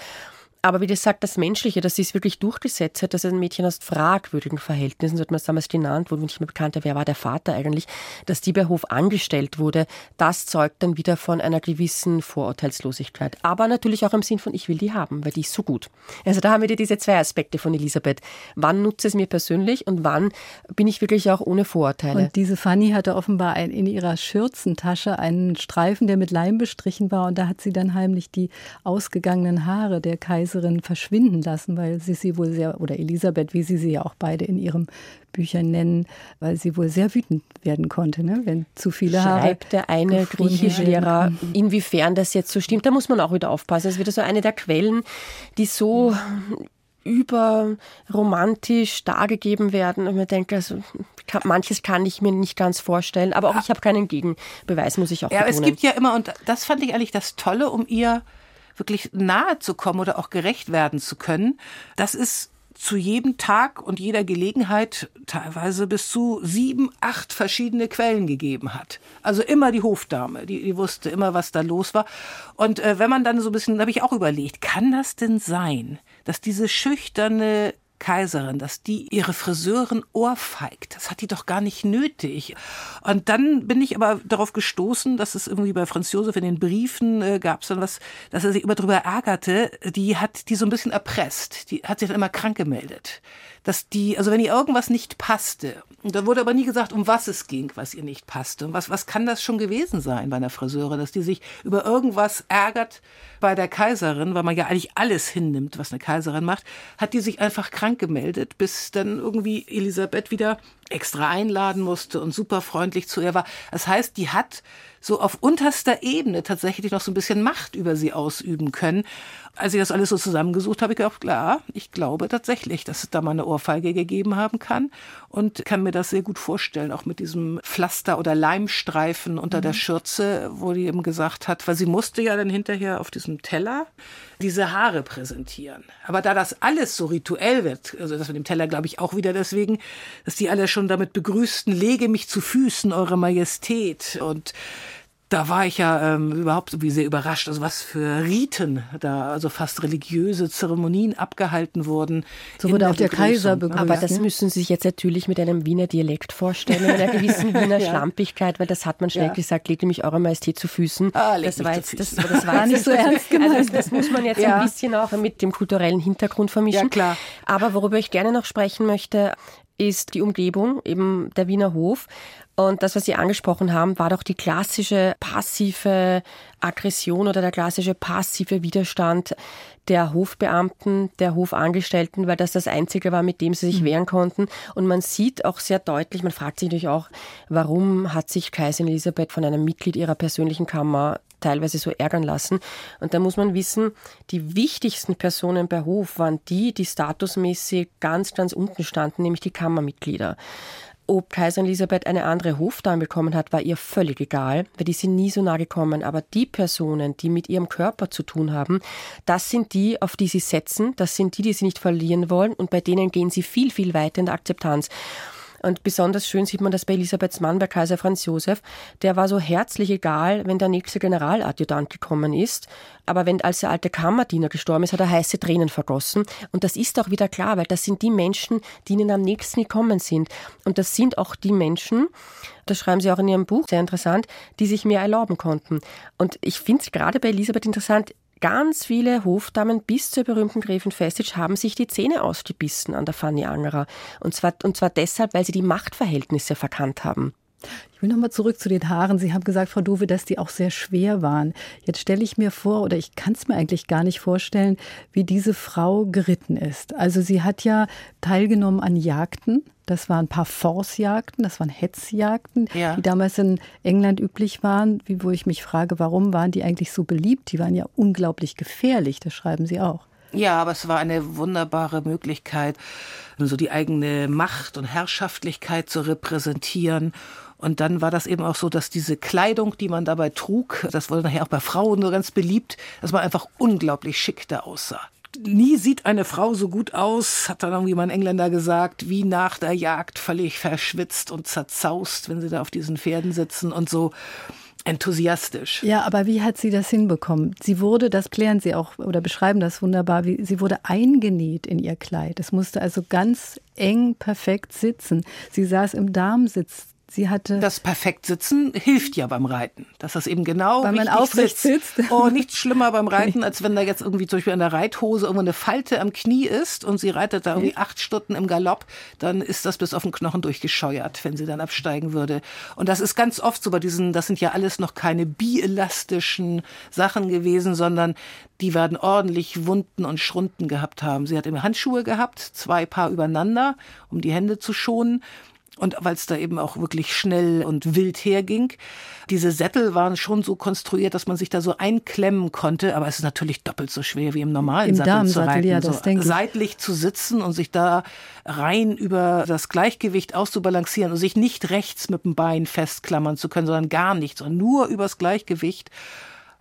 aber wie gesagt, das Menschliche, dass sie es wirklich durchgesetzt hat, dass ein Mädchen aus fragwürdigen Verhältnissen, so hat man es damals genannt, wo nicht mehr bekannter, wer war der Vater eigentlich, dass die bei Hof angestellt wurde, das zeugt dann wieder von einer gewissen Vorurteilslosigkeit. Aber natürlich auch im Sinn von, ich will die haben, weil die ist so gut. Also da haben wir diese zwei Aspekte von Elisabeth. Wann nutze es mir persönlich und wann bin ich wirklich auch ohne Vorurteile? Und diese Fanny hatte offenbar ein, in ihrer Schürzentasche einen Streifen, der mit Leim bestrichen war und da hat sie dann heimlich die ausgegangenen Haare der Kaiser Kaiserin verschwinden lassen, weil sie sie wohl sehr, oder Elisabeth, wie sie sie ja auch beide in ihren Büchern nennen, weil sie wohl sehr wütend werden konnte, ne? wenn zu viele Haare. Schreibt der eine Griechischlehrer, inwiefern das jetzt so stimmt, da muss man auch wieder aufpassen. Es ist wieder so eine der Quellen, die so überromantisch dargegeben werden. Und man denkt, also, kann, manches kann ich mir nicht ganz vorstellen. Aber auch ich habe keinen Gegenbeweis, muss ich auch Ja, betonen. es gibt ja immer, und das fand ich eigentlich das Tolle, um ihr wirklich nahe zu kommen oder auch gerecht werden zu können, das ist zu jedem Tag und jeder Gelegenheit teilweise bis zu sieben, acht verschiedene Quellen gegeben hat. Also immer die Hofdame, die, die wusste immer, was da los war. Und äh, wenn man dann so ein bisschen, da habe ich auch überlegt, kann das denn sein, dass diese schüchterne Kaiserin, dass die ihre Friseurin ohrfeigt. Das hat die doch gar nicht nötig. Und dann bin ich aber darauf gestoßen, dass es irgendwie bei Franz Josef in den Briefen äh, gab es dann was, dass er sich immer darüber ärgerte. Die hat die so ein bisschen erpresst. Die hat sich dann immer krank gemeldet. Dass die, also wenn ihr irgendwas nicht passte, und da wurde aber nie gesagt, um was es ging, was ihr nicht passte. Und was, was kann das schon gewesen sein bei einer Friseurin, dass die sich über irgendwas ärgert bei der Kaiserin, weil man ja eigentlich alles hinnimmt, was eine Kaiserin macht, hat die sich einfach krank gemeldet, bis dann irgendwie Elisabeth wieder extra einladen musste und super freundlich zu ihr war. Das heißt, die hat so auf unterster Ebene tatsächlich noch so ein bisschen Macht über sie ausüben können. Als ich das alles so zusammengesucht habe, ich gedacht, klar, ich glaube tatsächlich, dass es da mal eine Ohrfeige gegeben haben kann und kann mir das sehr gut vorstellen, auch mit diesem Pflaster oder Leimstreifen unter mhm. der Schürze, wo die eben gesagt hat, weil sie musste ja dann hinterher auf diesem Teller diese Haare präsentieren. Aber da das alles so rituell wird, also das mit dem Teller glaube ich auch wieder deswegen, dass die alle schon damit begrüßten, lege mich zu Füßen, Eure Majestät und da war ich ja ähm, überhaupt wie sehr überrascht, also was für Riten da, also fast religiöse Zeremonien abgehalten wurden. So wurde auch der Kaiser begrüßt. Aber das müssen Sie sich jetzt natürlich mit einem Wiener Dialekt vorstellen, mit einer gewissen (laughs) Wiener ja. Schlampigkeit, weil das hat man schnell ja. gesagt, legt nämlich Eure Majestät zu Füßen. Ah, das, war (laughs) jetzt, das, das war nicht so ernst gemeint. Also das muss man jetzt ja. ein bisschen auch mit dem kulturellen Hintergrund vermischen. Ja, klar. Aber worüber ich gerne noch sprechen möchte, ist die Umgebung, eben der Wiener Hof. Und das, was Sie angesprochen haben, war doch die klassische passive Aggression oder der klassische passive Widerstand der Hofbeamten, der Hofangestellten, weil das das Einzige war, mit dem sie sich mhm. wehren konnten. Und man sieht auch sehr deutlich, man fragt sich natürlich auch, warum hat sich Kaiserin Elisabeth von einem Mitglied ihrer persönlichen Kammer teilweise so ärgern lassen. Und da muss man wissen, die wichtigsten Personen bei Hof waren die, die statusmäßig ganz, ganz unten standen, nämlich die Kammermitglieder ob Kaiserin Elisabeth eine andere Hofdame bekommen hat, war ihr völlig egal, weil die sind nie so nah gekommen. Aber die Personen, die mit ihrem Körper zu tun haben, das sind die, auf die sie setzen, das sind die, die sie nicht verlieren wollen und bei denen gehen sie viel, viel weiter in der Akzeptanz. Und besonders schön sieht man das bei Elisabeths Mann, bei Kaiser Franz Josef. Der war so herzlich egal, wenn der nächste Generaladjutant gekommen ist. Aber wenn als der alte Kammerdiener gestorben ist, hat er heiße Tränen vergossen. Und das ist auch wieder klar, weil das sind die Menschen, die ihnen am nächsten gekommen sind. Und das sind auch die Menschen, das schreiben Sie auch in Ihrem Buch, sehr interessant, die sich mehr erlauben konnten. Und ich finde es gerade bei Elisabeth interessant, Ganz viele Hofdamen bis zur berühmten Gräfin Festitsch haben sich die Zähne ausgebissen an der Fanny Angerer. Und zwar, und zwar deshalb, weil sie die Machtverhältnisse verkannt haben. Ich will nochmal zurück zu den Haaren. Sie haben gesagt, Frau Dove, dass die auch sehr schwer waren. Jetzt stelle ich mir vor, oder ich kann es mir eigentlich gar nicht vorstellen, wie diese Frau geritten ist. Also sie hat ja teilgenommen an Jagden. Das waren ein paar Force-Jagden, das waren Hetzjagden, ja. die damals in England üblich waren, wie, wo ich mich frage, warum waren die eigentlich so beliebt? Die waren ja unglaublich gefährlich, das schreiben Sie auch. Ja, aber es war eine wunderbare Möglichkeit, so die eigene Macht und Herrschaftlichkeit zu repräsentieren und dann war das eben auch so, dass diese Kleidung, die man dabei trug, das wurde nachher auch bei Frauen nur ganz beliebt, dass man einfach unglaublich schick da aussah. Nie sieht eine Frau so gut aus, hat dann irgendwie mal ein Engländer gesagt, wie nach der Jagd völlig verschwitzt und zerzaust, wenn sie da auf diesen Pferden sitzen und so enthusiastisch. Ja, aber wie hat sie das hinbekommen? Sie wurde, das klären Sie auch oder beschreiben das wunderbar, wie, sie wurde eingenäht in ihr Kleid. Es musste also ganz eng perfekt sitzen. Sie saß im Darmsitz Sie hatte das perfekt sitzen hilft ja beim Reiten, dass das eben genau weil man aufrecht sitzt. sitzt. (laughs) Oh, nichts schlimmer beim Reiten, als wenn da jetzt irgendwie zum Beispiel an der Reithose irgendwo eine Falte am Knie ist und sie reitet da irgendwie acht Stunden im Galopp, dann ist das bis auf den Knochen durchgescheuert, wenn sie dann absteigen würde. Und das ist ganz oft so bei diesen, das sind ja alles noch keine bielastischen Sachen gewesen, sondern die werden ordentlich Wunden und Schrunden gehabt haben. Sie hat immer Handschuhe gehabt, zwei Paar übereinander, um die Hände zu schonen und weil es da eben auch wirklich schnell und wild herging. Diese Sättel waren schon so konstruiert, dass man sich da so einklemmen konnte, aber es ist natürlich doppelt so schwer wie im normalen Im Sattel zu reiten. Ja, das so seitlich zu sitzen und sich da rein über das Gleichgewicht auszubalancieren und sich nicht rechts mit dem Bein festklammern zu können, sondern gar nicht, sondern nur übers Gleichgewicht.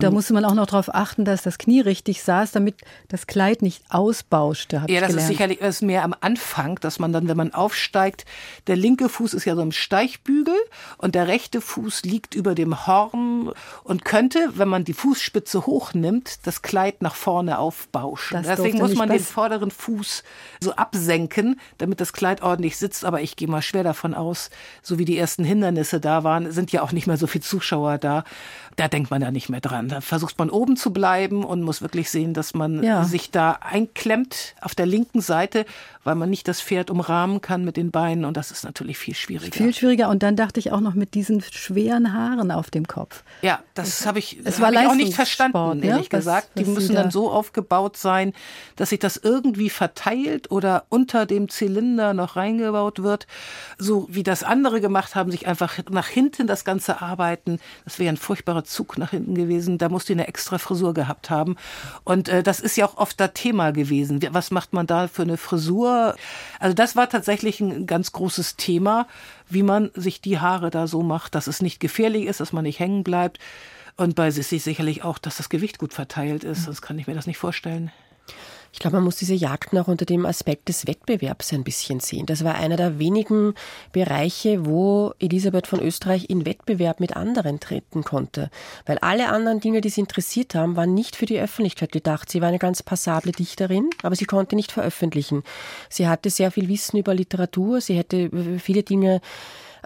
Da musste man auch noch darauf achten, dass das Knie richtig saß, damit das Kleid nicht ausbauschte. Ja, das ist sicherlich das ist mehr am Anfang, dass man dann, wenn man aufsteigt, der linke Fuß ist ja so im Steichbügel und der rechte Fuß liegt über dem Horn und könnte, wenn man die Fußspitze hochnimmt, das Kleid nach vorne aufbauschen. Das Deswegen muss man den vorderen Fuß so absenken, damit das Kleid ordentlich sitzt. Aber ich gehe mal schwer davon aus, so wie die ersten Hindernisse da waren, sind ja auch nicht mehr so viele Zuschauer da. Da denkt man ja nicht mehr dran Da versucht man oben zu bleiben und muss wirklich sehen, dass man ja. sich da einklemmt auf der linken Seite, weil man nicht das Pferd umrahmen kann mit den Beinen und das ist natürlich viel schwieriger. Viel schwieriger und dann dachte ich auch noch mit diesen schweren Haaren auf dem Kopf. Ja, das habe ich, es war hab ich auch nicht verstanden, ne? ehrlich was, gesagt. Die müssen dann so aufgebaut sein, dass sich das irgendwie verteilt oder unter dem Zylinder noch reingebaut wird, so wie das andere gemacht haben, sich einfach nach hinten das Ganze arbeiten. Das wäre ein furchtbarer Zug nach hinten gewesen. Da musste die eine extra Frisur gehabt haben. Und äh, das ist ja auch oft das Thema gewesen. Was macht man da für eine Frisur? Also das war tatsächlich ein ganz großes Thema, wie man sich die Haare da so macht, dass es nicht gefährlich ist, dass man nicht hängen bleibt. Und bei Sissi sicherlich auch, dass das Gewicht gut verteilt ist. Sonst kann ich mir das nicht vorstellen. Ich glaube, man muss diese Jagd auch unter dem Aspekt des Wettbewerbs ein bisschen sehen. Das war einer der wenigen Bereiche, wo Elisabeth von Österreich in Wettbewerb mit anderen treten konnte. Weil alle anderen Dinge, die sie interessiert haben, waren nicht für die Öffentlichkeit gedacht. Sie war eine ganz passable Dichterin, aber sie konnte nicht veröffentlichen. Sie hatte sehr viel Wissen über Literatur, sie hätte viele Dinge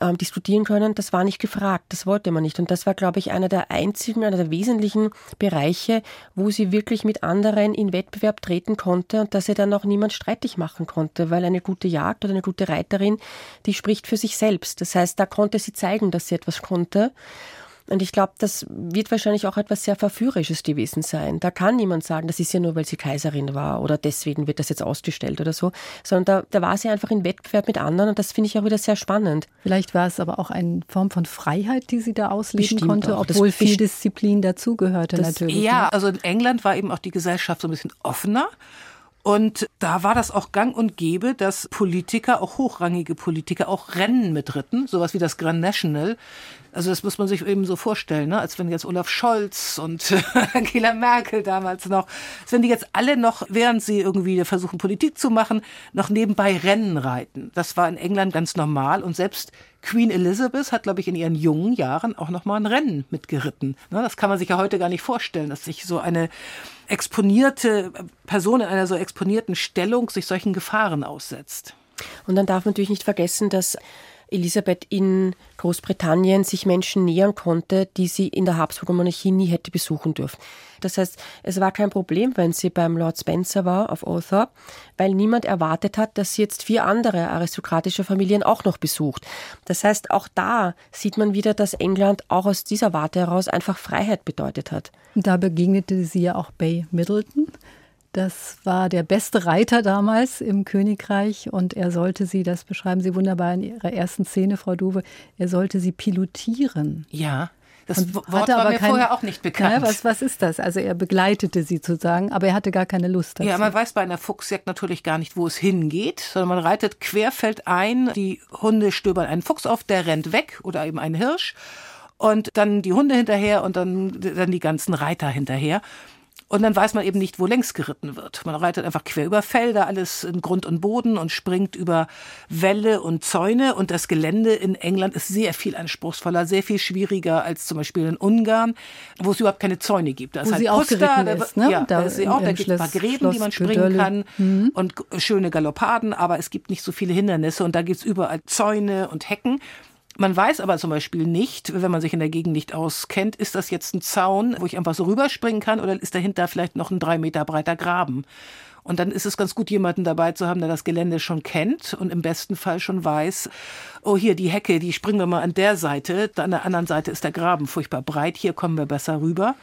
ähm, diskutieren können, das war nicht gefragt, das wollte man nicht. Und das war, glaube ich, einer der einzigen, einer der wesentlichen Bereiche, wo sie wirklich mit anderen in Wettbewerb treten konnte und dass sie dann auch niemand streitig machen konnte, weil eine gute Jagd oder eine gute Reiterin, die spricht für sich selbst. Das heißt, da konnte sie zeigen, dass sie etwas konnte. Und ich glaube, das wird wahrscheinlich auch etwas sehr Verführerisches gewesen sein. Da kann niemand sagen, das ist ja nur, weil sie Kaiserin war oder deswegen wird das jetzt ausgestellt oder so, sondern da, da war sie einfach in Wettbewerb mit anderen und das finde ich auch wieder sehr spannend. Vielleicht war es aber auch eine Form von Freiheit, die sie da ausleben Bestimmt konnte, auch. obwohl das viel Disziplin dazugehörte natürlich. Ja, ne? also in England war eben auch die Gesellschaft so ein bisschen offener. Und da war das auch gang und gäbe, dass Politiker, auch hochrangige Politiker, auch Rennen mitritten, sowas wie das Grand National. Also das muss man sich eben so vorstellen, ne? als wenn jetzt Olaf Scholz und (laughs) Angela Merkel damals noch, als wenn die jetzt alle noch, während sie irgendwie versuchen, Politik zu machen, noch nebenbei Rennen reiten. Das war in England ganz normal und selbst Queen Elizabeth hat, glaube ich, in ihren jungen Jahren auch noch mal ein Rennen mitgeritten. Ne? Das kann man sich ja heute gar nicht vorstellen, dass sich so eine exponierte Person in einer so exponierten Stellung sich solchen Gefahren aussetzt. Und dann darf man natürlich nicht vergessen, dass Elisabeth in Großbritannien sich Menschen nähern konnte, die sie in der Habsburger Monarchie nie hätte besuchen dürfen. Das heißt, es war kein Problem, wenn sie beim Lord Spencer war auf Othar, weil niemand erwartet hat, dass sie jetzt vier andere aristokratische Familien auch noch besucht. Das heißt, auch da sieht man wieder, dass England auch aus dieser Warte heraus einfach Freiheit bedeutet hat. Da begegnete sie ja auch Bay Middleton, das war der beste Reiter damals im Königreich und er sollte sie, das beschreiben Sie wunderbar in Ihrer ersten Szene, Frau Duwe, er sollte sie pilotieren. Ja. Das und Wort hatte war mir kein, vorher auch nicht bekannt. Ja, was, was ist das? Also er begleitete sie sozusagen, aber er hatte gar keine Lust dazu. Ja, man weiß bei einer Fuchsjagd natürlich gar nicht, wo es hingeht, sondern man reitet querfeldein, die Hunde stöbern einen Fuchs auf, der rennt weg oder eben ein Hirsch und dann die Hunde hinterher und dann, dann die ganzen Reiter hinterher. Und dann weiß man eben nicht, wo längs geritten wird. Man reitet einfach quer über Felder, alles in Grund und Boden und springt über Wälle und Zäune. Und das Gelände in England ist sehr viel anspruchsvoller, sehr viel schwieriger als zum Beispiel in Ungarn, wo es überhaupt keine Zäune gibt. Da ist wo halt sie Puster, auch ist, ne? Ja, da, ist sie auch, da gibt es ein paar Gräben, Schloss die man springen Dölle. kann mhm. und schöne Galoppaden, aber es gibt nicht so viele Hindernisse und da gibt es überall Zäune und Hecken. Man weiß aber zum Beispiel nicht, wenn man sich in der Gegend nicht auskennt, ist das jetzt ein Zaun, wo ich einfach so rüberspringen kann oder ist dahinter vielleicht noch ein drei Meter breiter Graben? Und dann ist es ganz gut, jemanden dabei zu haben, der das Gelände schon kennt und im besten Fall schon weiß, oh hier die Hecke, die springen wir mal an der Seite, an der anderen Seite ist der Graben furchtbar breit, hier kommen wir besser rüber.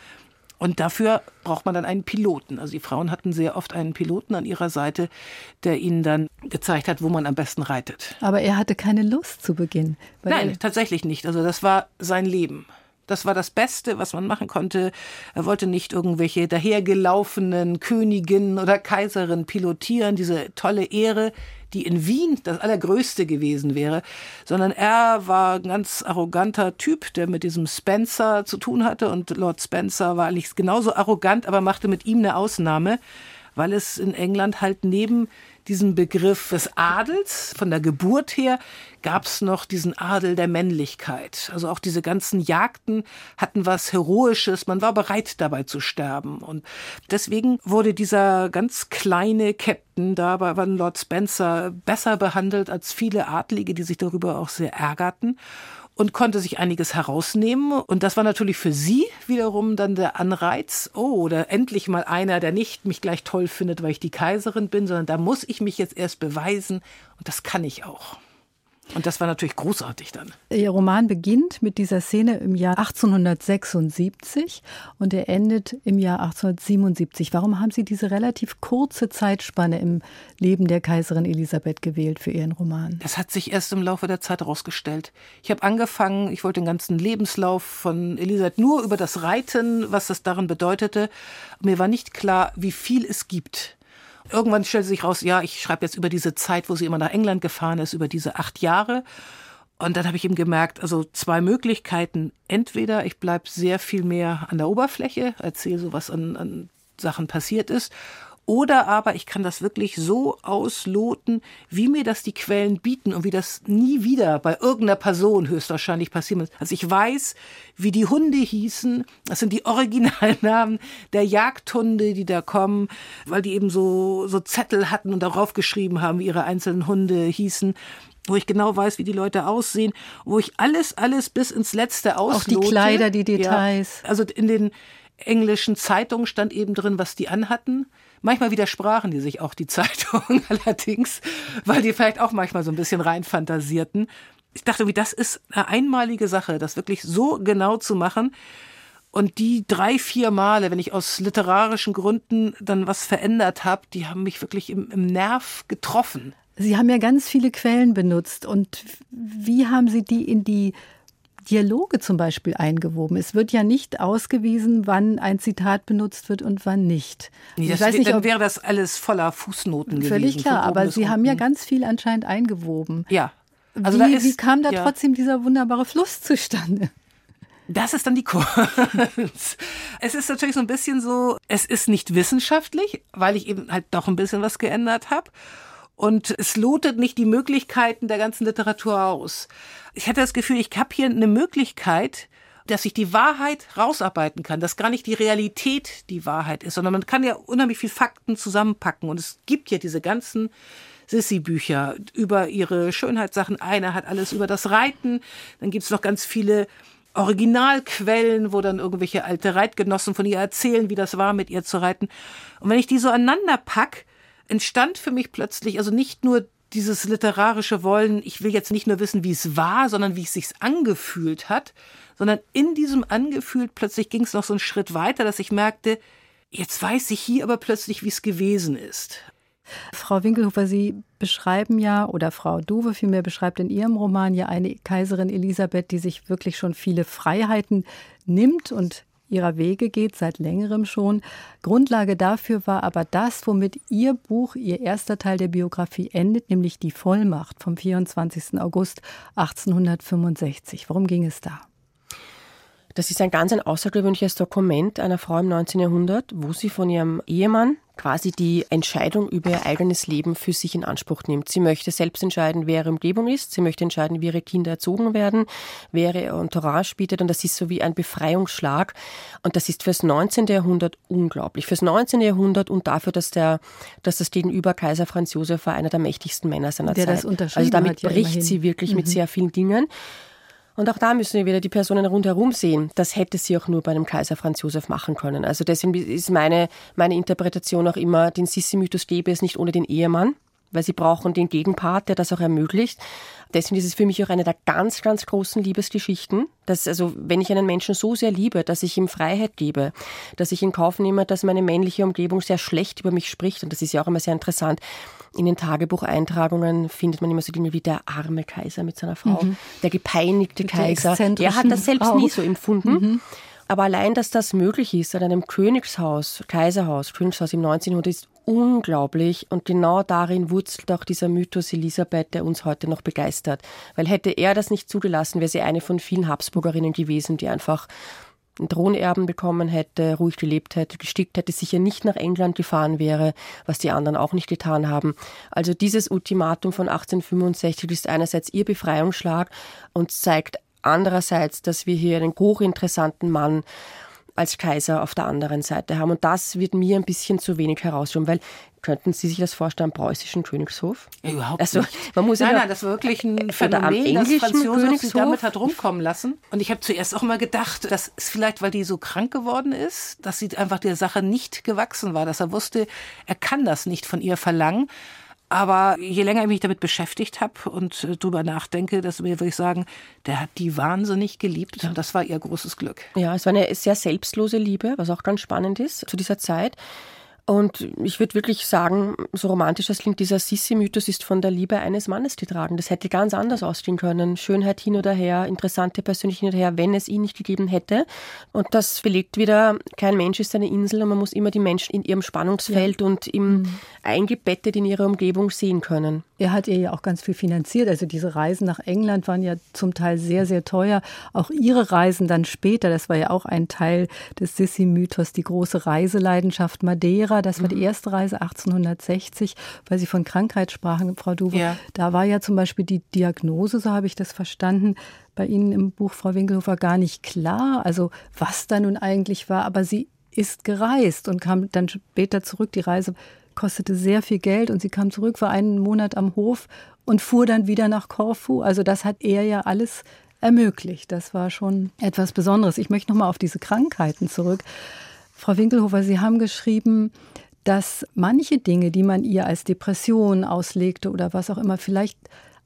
Und dafür braucht man dann einen Piloten. Also die Frauen hatten sehr oft einen Piloten an ihrer Seite, der ihnen dann gezeigt hat, wo man am besten reitet. Aber er hatte keine Lust zu Beginn. Nein, tatsächlich nicht. Also das war sein Leben. Das war das Beste, was man machen konnte. Er wollte nicht irgendwelche dahergelaufenen Königinnen oder Kaiserinnen pilotieren, diese tolle Ehre, die in Wien das allergrößte gewesen wäre, sondern er war ein ganz arroganter Typ, der mit diesem Spencer zu tun hatte. Und Lord Spencer war eigentlich genauso arrogant, aber machte mit ihm eine Ausnahme, weil es in England halt neben diesen Begriff des Adels, von der Geburt her, gab es noch diesen Adel der Männlichkeit. Also auch diese ganzen Jagden hatten was Heroisches, man war bereit dabei zu sterben. Und deswegen wurde dieser ganz kleine Captain da bei Lord Spencer besser behandelt als viele Adlige, die sich darüber auch sehr ärgerten. und konnte sich einiges herausnehmen. Und das war natürlich für sie wiederum dann der Anreiz, oh, oder endlich mal einer, der nicht mich gleich toll findet, weil ich die Kaiserin bin, sondern da muss ich mich jetzt erst beweisen und das kann ich auch. Und das war natürlich großartig dann. Ihr Roman beginnt mit dieser Szene im Jahr 1876 und er endet im Jahr 1877. Warum haben Sie diese relativ kurze Zeitspanne im Leben der Kaiserin Elisabeth gewählt für Ihren Roman? Das hat sich erst im Laufe der Zeit herausgestellt. Ich habe angefangen, ich wollte den ganzen Lebenslauf von Elisabeth nur über das Reiten, was das darin bedeutete. Mir war nicht klar, wie viel es gibt irgendwann stellte sich raus, ja, ich schreibe jetzt über diese Zeit, wo sie immer nach England gefahren ist, über diese acht Jahre. Und dann habe ich eben gemerkt, also zwei Möglichkeiten. Entweder ich bleibe sehr viel mehr an der Oberfläche, erzähle so, was an, an Sachen passiert ist, oder aber ich kann das wirklich so ausloten, wie mir das die Quellen bieten und wie das nie wieder bei irgendeiner Person höchstwahrscheinlich passieren muss. Also ich weiß, wie die Hunde hießen. Das sind die Originalnamen der Jagdhunde, die da kommen, weil die eben so, so Zettel hatten und darauf geschrieben haben, wie ihre einzelnen Hunde hießen wo ich genau weiß, wie die Leute aussehen, wo ich alles, alles bis ins Letzte auslote. Auch die Kleider, die Details. Ja, also in den englischen Zeitungen stand eben drin, was die anhatten. Manchmal widersprachen die sich auch die (laughs) Zeitungen allerdings, weil die vielleicht auch manchmal so ein bisschen reinfantasierten. Ich dachte, wie das ist eine einmalige Sache, das wirklich so genau zu machen. Und die drei, vier Male, wenn ich aus literarischen Gründen dann was verändert habe, die haben mich wirklich im, im Nerv getroffen. Sie haben ja ganz viele Quellen benutzt. Und wie haben Sie die in die Dialoge zum Beispiel eingewoben. Es wird ja nicht ausgewiesen, wann ein Zitat benutzt wird und wann nicht. Nee, ich weiß nicht, dann wäre das alles voller Fußnoten völlig gewesen. Völlig klar, aber Sie haben ja ganz viel anscheinend eingewoben. Ja. Also wie, ist, wie kam da ja. trotzdem dieser wunderbare Fluss zustande? Das ist dann die Kunst. (laughs) Es ist natürlich so ein bisschen so, es ist nicht wissenschaftlich, weil ich eben halt doch ein bisschen was geändert habe. Und es lotet nicht die Möglichkeiten der ganzen Literatur aus. Ich hatte das Gefühl, ich habe hier eine Möglichkeit, dass ich die Wahrheit rausarbeiten kann, dass gar nicht die Realität die Wahrheit ist, sondern man kann ja unheimlich viel Fakten zusammenpacken. Und es gibt ja diese ganzen Sissy-Bücher über ihre Schönheitssachen. Einer hat alles über das Reiten. Dann gibt es noch ganz viele Originalquellen, wo dann irgendwelche alte Reitgenossen von ihr erzählen, wie das war, mit ihr zu reiten. Und wenn ich die so aneinander pack, entstand für mich plötzlich also nicht nur dieses literarische Wollen, ich will jetzt nicht nur wissen, wie es war, sondern wie es sich angefühlt hat, sondern in diesem angefühlt plötzlich ging es noch so einen Schritt weiter, dass ich merkte, jetzt weiß ich hier aber plötzlich, wie es gewesen ist. Frau Winkelhofer, Sie beschreiben ja, oder Frau Duwe vielmehr beschreibt in ihrem Roman ja eine Kaiserin Elisabeth, die sich wirklich schon viele Freiheiten nimmt und ihrer Wege geht, seit längerem schon. Grundlage dafür war aber das, womit ihr Buch, ihr erster Teil der Biografie endet, nämlich die Vollmacht vom 24. August 1865. Worum ging es da? Das ist ein ganz ein außergewöhnliches Dokument einer Frau im 19. Jahrhundert, wo sie von ihrem Ehemann quasi die Entscheidung über ihr eigenes Leben für sich in Anspruch nimmt. Sie möchte selbst entscheiden, wer ihre Umgebung ist. Sie möchte entscheiden, wie ihre Kinder erzogen werden, wer ihr Entourage bietet. Und das ist so wie ein Befreiungsschlag. Und das ist fürs 19. Jahrhundert unglaublich. Fürs 19. Jahrhundert und dafür, dass der, dass das gegenüber Kaiser Franz Josef war einer der mächtigsten Männer seiner der Zeit. Also damit hat, ja, bricht sie wirklich mhm. mit sehr vielen Dingen. Und auch da müssen wir wieder die Personen rundherum sehen. Das hätte sie auch nur bei einem Kaiser Franz Josef machen können. Also deswegen ist meine, meine Interpretation auch immer, den Sissi-Mythos gäbe es nicht ohne den Ehemann, weil sie brauchen den Gegenpart, der das auch ermöglicht. Deswegen ist es für mich auch eine der ganz, ganz großen Liebesgeschichten. Dass, also, wenn ich einen Menschen so sehr liebe, dass ich ihm Freiheit gebe, dass ich in Kauf nehme, dass meine männliche Umgebung sehr schlecht über mich spricht, und das ist ja auch immer sehr interessant, in den Tagebucheintragungen findet man immer so Dinge wie der arme Kaiser mit seiner Frau, mhm. der gepeinigte mit Kaiser. Er hat das selbst Frau. nie so empfunden. Mhm. Aber allein, dass das möglich ist an einem Königshaus, Kaiserhaus, Königshaus im 19. ist unglaublich. Und genau darin wurzelt auch dieser Mythos Elisabeth, der uns heute noch begeistert. Weil hätte er das nicht zugelassen, wäre sie eine von vielen Habsburgerinnen gewesen, die einfach Thronerben bekommen hätte, ruhig gelebt hätte, gestickt hätte, sicher nicht nach England gefahren wäre, was die anderen auch nicht getan haben. Also dieses Ultimatum von 1865 ist einerseits ihr Befreiungsschlag und zeigt andererseits, dass wir hier einen hochinteressanten Mann als Kaiser auf der anderen Seite haben. Und das wird mir ein bisschen zu wenig herausschauen, weil Könnten Sie sich das vorstellen, am preußischen Königshof? Überhaupt also, nicht. Man muss nein, ja nein, das war wirklich ein Phänomen, das Franz sich damit hat rumkommen lassen. Und ich habe zuerst auch mal gedacht, das ist vielleicht, weil die so krank geworden ist, dass sie einfach der Sache nicht gewachsen war, dass er wusste, er kann das nicht von ihr verlangen. Aber je länger ich mich damit beschäftigt habe und äh, drüber nachdenke, desto mehr würde ich sagen, der hat die wahnsinnig geliebt und das war ihr großes Glück. Ja, es war eine sehr selbstlose Liebe, was auch ganz spannend ist zu dieser Zeit. Und ich würde wirklich sagen, so romantisch das klingt, dieser Sissi-Mythos ist von der Liebe eines Mannes getragen. Das hätte ganz anders ausgehen können. Schönheit hin oder her, interessante Persönlichkeit hin oder her, wenn es ihn nicht gegeben hätte. Und das verlegt wieder, kein Mensch ist eine Insel und man muss immer die Menschen in ihrem Spannungsfeld ja. und im, mhm. eingebettet in ihrer Umgebung sehen können. Er hat ihr ja auch ganz viel finanziert. Also diese Reisen nach England waren ja zum Teil sehr, sehr teuer. Auch ihre Reisen dann später, das war ja auch ein Teil des Sissi-Mythos, die große Reiseleidenschaft Madeira das war die mhm. erste Reise 1860, weil Sie von Krankheit sprachen, Frau Duwe. Ja. Da war ja zum Beispiel die Diagnose, so habe ich das verstanden, bei Ihnen im Buch, Frau Winkelhofer, gar nicht klar, also was da nun eigentlich war. Aber sie ist gereist und kam dann später zurück. Die Reise kostete sehr viel Geld und sie kam zurück, war einen Monat am Hof und fuhr dann wieder nach Korfu. Also das hat er ja alles ermöglicht. Das war schon etwas Besonderes. Ich möchte noch mal auf diese Krankheiten zurück. Frau Winkelhofer, Sie haben geschrieben, dass manche Dinge, die man ihr als Depression auslegte oder was auch immer, vielleicht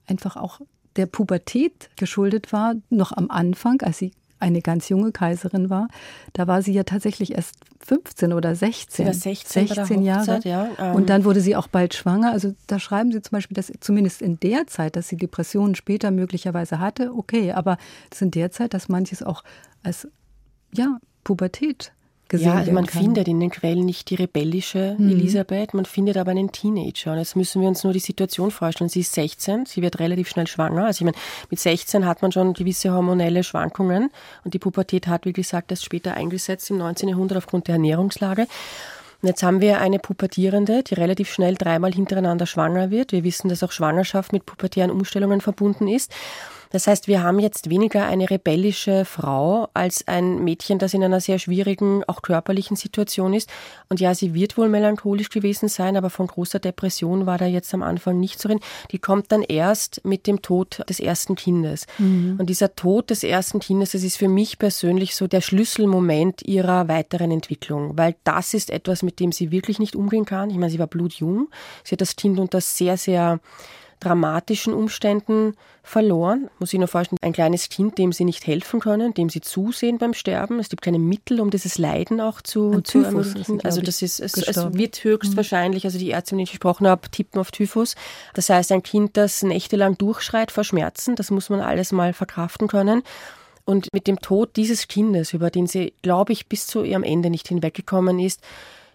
einfach auch der Pubertät geschuldet war, noch am Anfang, als sie eine ganz junge Kaiserin war. Da war sie ja tatsächlich erst 15 oder 16. Ja, 16, 16 Jahre. Ja, ähm. Und dann wurde sie auch bald schwanger. Also da schreiben sie zum Beispiel, dass zumindest in der Zeit, dass sie Depressionen später möglicherweise hatte, okay, aber es ist in der Zeit, dass manches auch als ja, Pubertät gesehen ja, also man kann. findet in den Quellen nicht die rebellische mhm. Elisabeth, man findet aber einen Teenager. Und jetzt müssen wir uns nur die Situation vorstellen. Sie ist 16, sie wird relativ schnell schwanger. Also ich meine, mit 16 hat man schon gewisse hormonelle Schwankungen und die Pubertät hat, wie gesagt, erst später eingesetzt im 19. Jahrhundert aufgrund der Ernährungslage. Und jetzt haben wir eine Pubertierende, die relativ schnell dreimal hintereinander schwanger wird. Wir wissen, dass auch Schwangerschaft mit pubertären Umstellungen verbunden ist. Das heißt, wir haben jetzt weniger eine rebellische Frau als ein Mädchen, das in einer sehr schwierigen, auch körperlichen Situation ist. Und ja, sie wird wohl melancholisch gewesen sein, aber von großer Depression war da jetzt am Anfang nicht so drin. Die kommt dann erst mit dem Tod des ersten Kindes. Mhm. Und dieser Tod des ersten Kindes, das ist für mich persönlich so der Schlüsselmoment ihrer weiteren Entwicklung, weil das ist etwas, mit dem sie wirklich nicht umgehen kann. Ich meine, sie war blutjung. Sie hat das Kind unter sehr, sehr dramatischen Umständen verloren. Muss ich nur vorstellen, ein kleines Kind, dem sie nicht helfen können, dem sie zusehen beim Sterben. Es gibt keine Mittel, um dieses Leiden auch zu, zu ermöglichen. Also das ist, es, es wird höchstwahrscheinlich, also die Ärzte, mit denen ich gesprochen habe, tippen auf Typhus. Das heißt, ein Kind, das nächtelang durchschreit vor Schmerzen, das muss man alles mal verkraften können. Und mit dem Tod dieses Kindes, über den sie, glaube ich, bis zu ihrem Ende nicht hinweggekommen ist,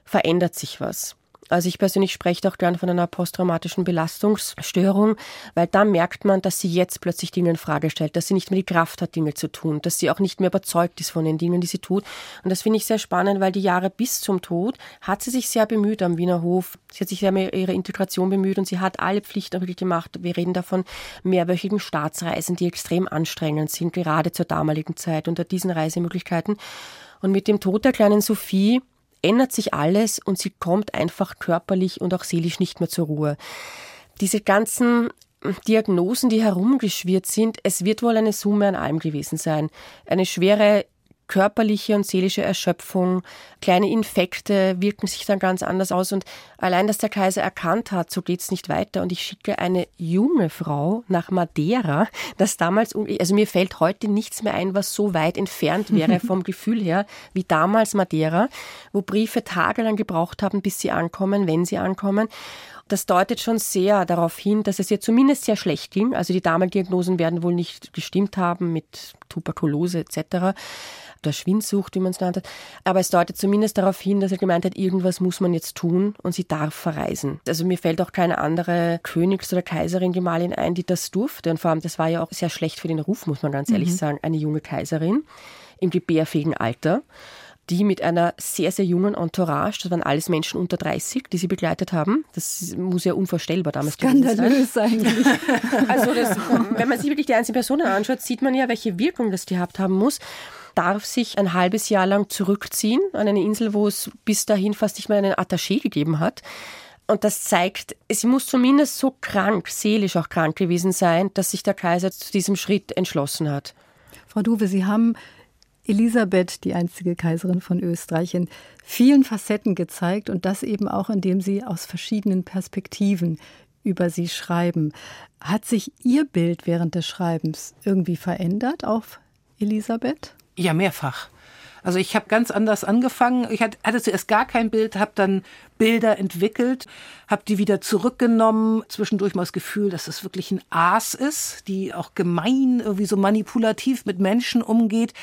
verändert sich was. Also ich persönlich spreche auch gern von einer posttraumatischen Belastungsstörung, weil da merkt man, dass sie jetzt plötzlich Dinge in Frage stellt, dass sie nicht mehr die Kraft hat, Dinge zu tun, dass sie auch nicht mehr überzeugt ist von den Dingen, die sie tut. Und das finde ich sehr spannend, weil die Jahre bis zum Tod hat sie sich sehr bemüht am Wiener Hof. Sie hat sich sehr um ihre Integration bemüht und sie hat alle Pflichten wirklich gemacht. Wir reden davon mehrwöchigen Staatsreisen, die extrem anstrengend sind, gerade zur damaligen Zeit unter diesen Reisemöglichkeiten. Und mit dem Tod der kleinen Sophie ändert sich alles und sie kommt einfach körperlich und auch seelisch nicht mehr zur Ruhe. Diese ganzen Diagnosen, die herumgeschwirrt sind, es wird wohl eine Summe an allem gewesen sein. Eine schwere körperliche und seelische Erschöpfung, kleine Infekte wirken sich dann ganz anders aus. Und allein, dass der Kaiser erkannt hat, so geht's nicht weiter. Und ich schicke eine junge Frau nach Madeira, das damals, also mir fällt heute nichts mehr ein, was so weit entfernt wäre (laughs) vom Gefühl her, wie damals Madeira, wo Briefe tagelang gebraucht haben, bis sie ankommen, wenn sie ankommen. Das deutet schon sehr darauf hin, dass es ihr zumindest sehr schlecht ging. Also die Damaligen werden wohl nicht gestimmt haben mit Tuberkulose etc oder Schwindsucht, wie man es nannte. Aber es deutet zumindest darauf hin, dass er gemeint hat, irgendwas muss man jetzt tun und sie darf verreisen. Also mir fällt auch keine andere Königs- oder Kaiserin Gemahlin ein, die das durfte. Und vor allem, das war ja auch sehr schlecht für den Ruf, muss man ganz ehrlich mhm. sagen, eine junge Kaiserin im gebärfähigen Alter. die mit einer sehr, sehr jungen Entourage, das waren alles Menschen unter 30, die sie begleitet haben. Das muss ja unvorstellbar damals Skandalös sein. eigentlich. (laughs) Also das, wenn man sich wirklich die einzelnen Personen anschaut, sieht man ja, welche Wirkung das gehabt haben muss darf sich ein halbes Jahr lang zurückziehen an eine Insel, wo es bis dahin fast nicht mehr einen Attaché gegeben hat. Und das zeigt, sie muss zumindest so krank, seelisch auch krank gewesen sein, dass sich der Kaiser zu diesem Schritt entschlossen hat. Frau Duwe, Sie haben Elisabeth, die einzige Kaiserin von Österreich, in vielen Facetten gezeigt und das eben auch, indem Sie aus verschiedenen Perspektiven über sie schreiben. Hat sich Ihr Bild während des Schreibens irgendwie verändert auf Elisabeth? Ja, mehrfach. Also ich habe ganz anders angefangen. Ich hatte zuerst gar kein Bild, habe dann Bilder entwickelt, habe die wieder zurückgenommen. Zwischendurch mal das Gefühl, dass es wirklich ein Aas ist, die auch gemein, irgendwie so manipulativ mit Menschen umgeht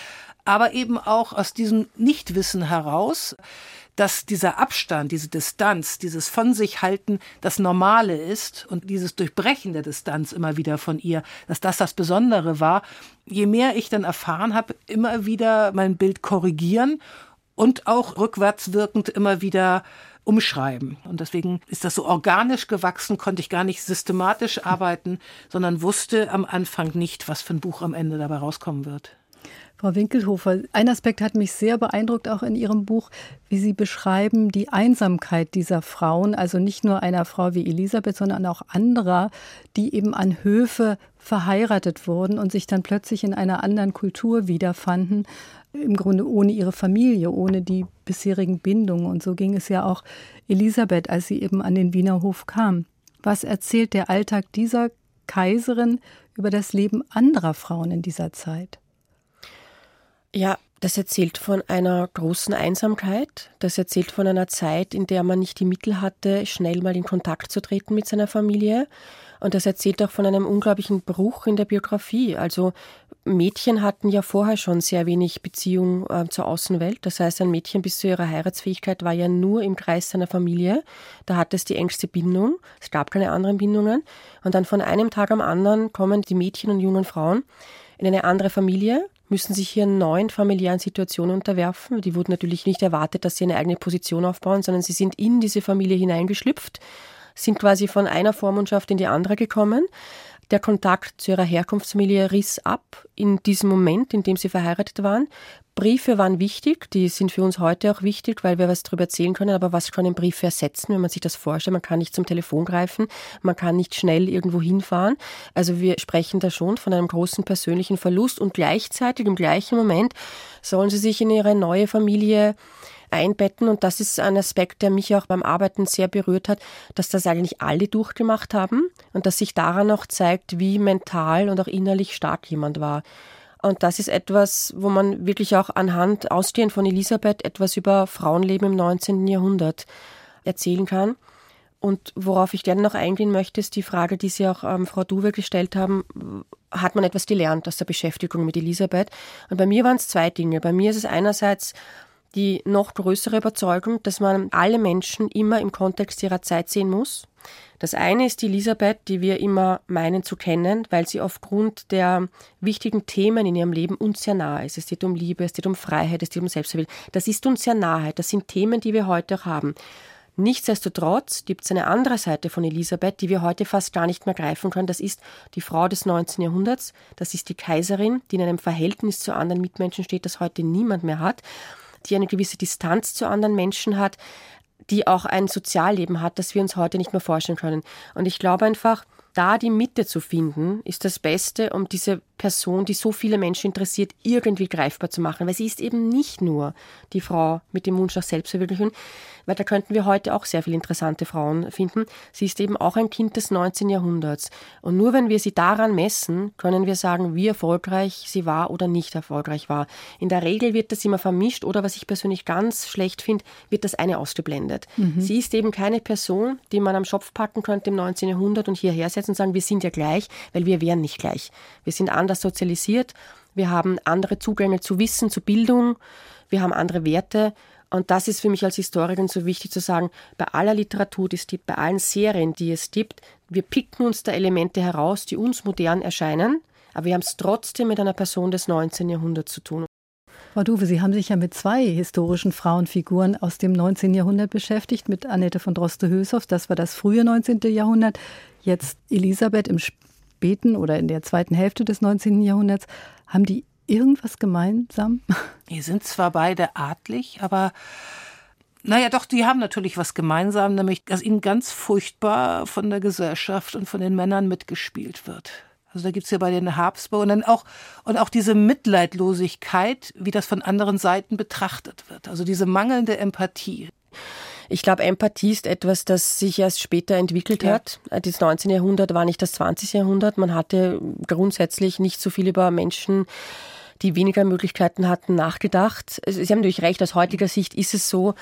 aber eben auch aus diesem Nichtwissen heraus, dass dieser Abstand, diese Distanz, dieses von sich halten das Normale ist und dieses Durchbrechen der Distanz immer wieder von ihr, dass das das Besondere war. Je mehr ich dann erfahren habe, immer wieder mein Bild korrigieren und auch rückwärts wirkend immer wieder umschreiben. Und deswegen ist das so organisch gewachsen, konnte ich gar nicht systematisch arbeiten, sondern wusste am Anfang nicht, was für ein Buch am Ende dabei rauskommen wird. Frau Winkelhofer, ein Aspekt hat mich sehr beeindruckt, auch in Ihrem Buch, wie Sie beschreiben die Einsamkeit dieser Frauen, also nicht nur einer Frau wie Elisabeth, sondern auch anderer, die eben an Höfe verheiratet wurden und sich dann plötzlich in einer anderen Kultur wiederfanden, im Grunde ohne ihre Familie, ohne die bisherigen Bindungen. Und so ging es ja auch Elisabeth, als sie eben an den Wiener Hof kam. Was erzählt der Alltag dieser Kaiserin über das Leben anderer Frauen in dieser Zeit? Ja, das erzählt von einer großen Einsamkeit. Das erzählt von einer Zeit, in der man nicht die Mittel hatte, schnell mal in Kontakt zu treten mit seiner Familie. Und das erzählt auch von einem unglaublichen Bruch in der Biografie. Also Mädchen hatten ja vorher schon sehr wenig Beziehung äh, zur Außenwelt. Das heißt, ein Mädchen bis zu ihrer Heiratsfähigkeit war ja nur im Kreis seiner Familie. Da hat es die engste Bindung. Es gab keine anderen Bindungen. Und dann von einem Tag am anderen kommen die Mädchen und jungen Frauen in eine andere Familie, müssen sich hier neuen familiären Situationen unterwerfen. Die wurden natürlich nicht erwartet, dass sie eine eigene Position aufbauen, sondern sie sind in diese Familie hineingeschlüpft, sind quasi von einer Vormundschaft in die andere gekommen. Der Kontakt zu ihrer Herkunftsfamilie riss ab in diesem Moment, in dem sie verheiratet waren. Briefe waren wichtig, die sind für uns heute auch wichtig, weil wir was darüber erzählen können, aber was können Briefe ersetzen, wenn man sich das vorstellt? Man kann nicht zum Telefon greifen, man kann nicht schnell irgendwo hinfahren. Also wir sprechen da schon von einem großen persönlichen Verlust und gleichzeitig im gleichen Moment sollen sie sich in ihre neue Familie einbetten. Und das ist ein Aspekt, der mich auch beim Arbeiten sehr berührt hat, dass das eigentlich alle durchgemacht haben und dass sich daran auch zeigt, wie mental und auch innerlich stark jemand war. Und das ist etwas, wo man wirklich auch anhand ausgehend von Elisabeth etwas über Frauenleben im 19. Jahrhundert erzählen kann. Und worauf ich gerne noch eingehen möchte, ist die Frage, die Sie auch ähm, Frau Duwe gestellt haben. Hat man etwas gelernt aus der Beschäftigung mit Elisabeth? Und bei mir waren es zwei Dinge. Bei mir ist es einerseits die noch größere Überzeugung, dass man alle Menschen immer im Kontext ihrer Zeit sehen muss. Das eine ist die Elisabeth, die wir immer meinen zu kennen, weil sie aufgrund der wichtigen Themen in ihrem Leben uns sehr nahe ist. Es geht um Liebe, es geht um Freiheit, es geht um Selbstverwirklichung. Das ist uns sehr nahe. Das sind Themen, die wir heute auch haben. Nichtsdestotrotz gibt es eine andere Seite von Elisabeth, die wir heute fast gar nicht mehr greifen können. Das ist die Frau des 19. Jahrhunderts. Das ist die Kaiserin, die in einem Verhältnis zu anderen Mitmenschen steht, das heute niemand mehr hat die eine gewisse Distanz zu anderen Menschen hat, die auch ein Sozialleben hat, das wir uns heute nicht mehr vorstellen können. Und ich glaube einfach, da die Mitte zu finden, ist das Beste, um diese Person, die so viele Menschen interessiert, irgendwie greifbar zu machen. Weil sie ist eben nicht nur die Frau mit dem Wunsch nach Selbstverwirklichung, weil da könnten wir heute auch sehr viele interessante Frauen finden. Sie ist eben auch ein Kind des 19. Jahrhunderts. Und nur wenn wir sie daran messen, können wir sagen, wie erfolgreich sie war oder nicht erfolgreich war. In der Regel wird das immer vermischt oder was ich persönlich ganz schlecht finde, wird das eine ausgeblendet. Mhm. Sie ist eben keine Person, die man am Schopf packen könnte im 19. Jahrhundert und hierher setzen und sagen, wir sind ja gleich, weil wir wären nicht gleich. Wir sind anders sozialisiert, wir haben andere Zugänge zu Wissen, zu Bildung, wir haben andere Werte. Und das ist für mich als Historikerin so wichtig zu sagen, bei aller Literatur, die es gibt, bei allen Serien, die es gibt, wir picken uns da Elemente heraus, die uns modern erscheinen, aber wir haben es trotzdem mit einer Person des 19. Jahrhunderts zu tun. Frau Duwe, Sie haben sich ja mit zwei historischen Frauenfiguren aus dem 19. Jahrhundert beschäftigt, mit Annette von Droste-Hülshoff, das war das frühe 19. Jahrhundert, jetzt Elisabeth im späten oder in der zweiten Hälfte des 19. Jahrhunderts. Haben die irgendwas gemeinsam? (laughs) Die sind zwar beide adlig, aber naja, doch, die haben natürlich was gemeinsam, nämlich, dass ihnen ganz furchtbar von der Gesellschaft und von den Männern mitgespielt wird. Also da gibt es ja bei den Habsburg und dann auch, und auch diese Mitleidlosigkeit, wie das von anderen Seiten betrachtet wird. Also diese mangelnde Empathie. Ich glaube, Empathie ist etwas, das sich erst später entwickelt ja. hat. Das 19. Jahrhundert war nicht das 20. Jahrhundert. Man hatte grundsätzlich nicht so viel über Menschen, die weniger Möglichkeiten hatten, nachgedacht. Sie haben natürlich recht, aus heutiger Sicht ist es so,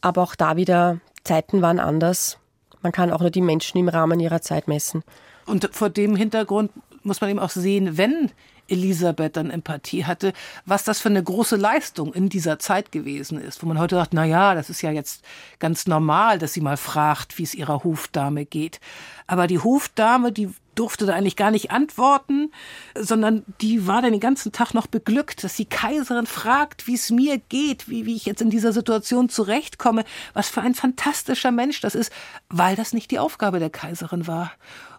aber auch da wieder, Zeiten waren anders. Man kann auch nur die Menschen im Rahmen ihrer Zeit messen. Und vor dem Hintergrund muss man eben auch sehen, wenn Elisabeth dann Empathie hatte, was das für eine große Leistung in dieser Zeit gewesen ist, wo man heute sagt, na ja, das ist ja jetzt ganz normal, dass sie mal fragt, wie es ihrer Hofdame geht. Aber die Hofdame, die durfte da eigentlich gar nicht antworten, sondern die war dann den ganzen Tag noch beglückt, dass die Kaiserin fragt, wie es mir geht, wie, wie ich jetzt in dieser Situation zurechtkomme. Was für ein fantastischer Mensch das ist, weil das nicht die Aufgabe der Kaiserin war.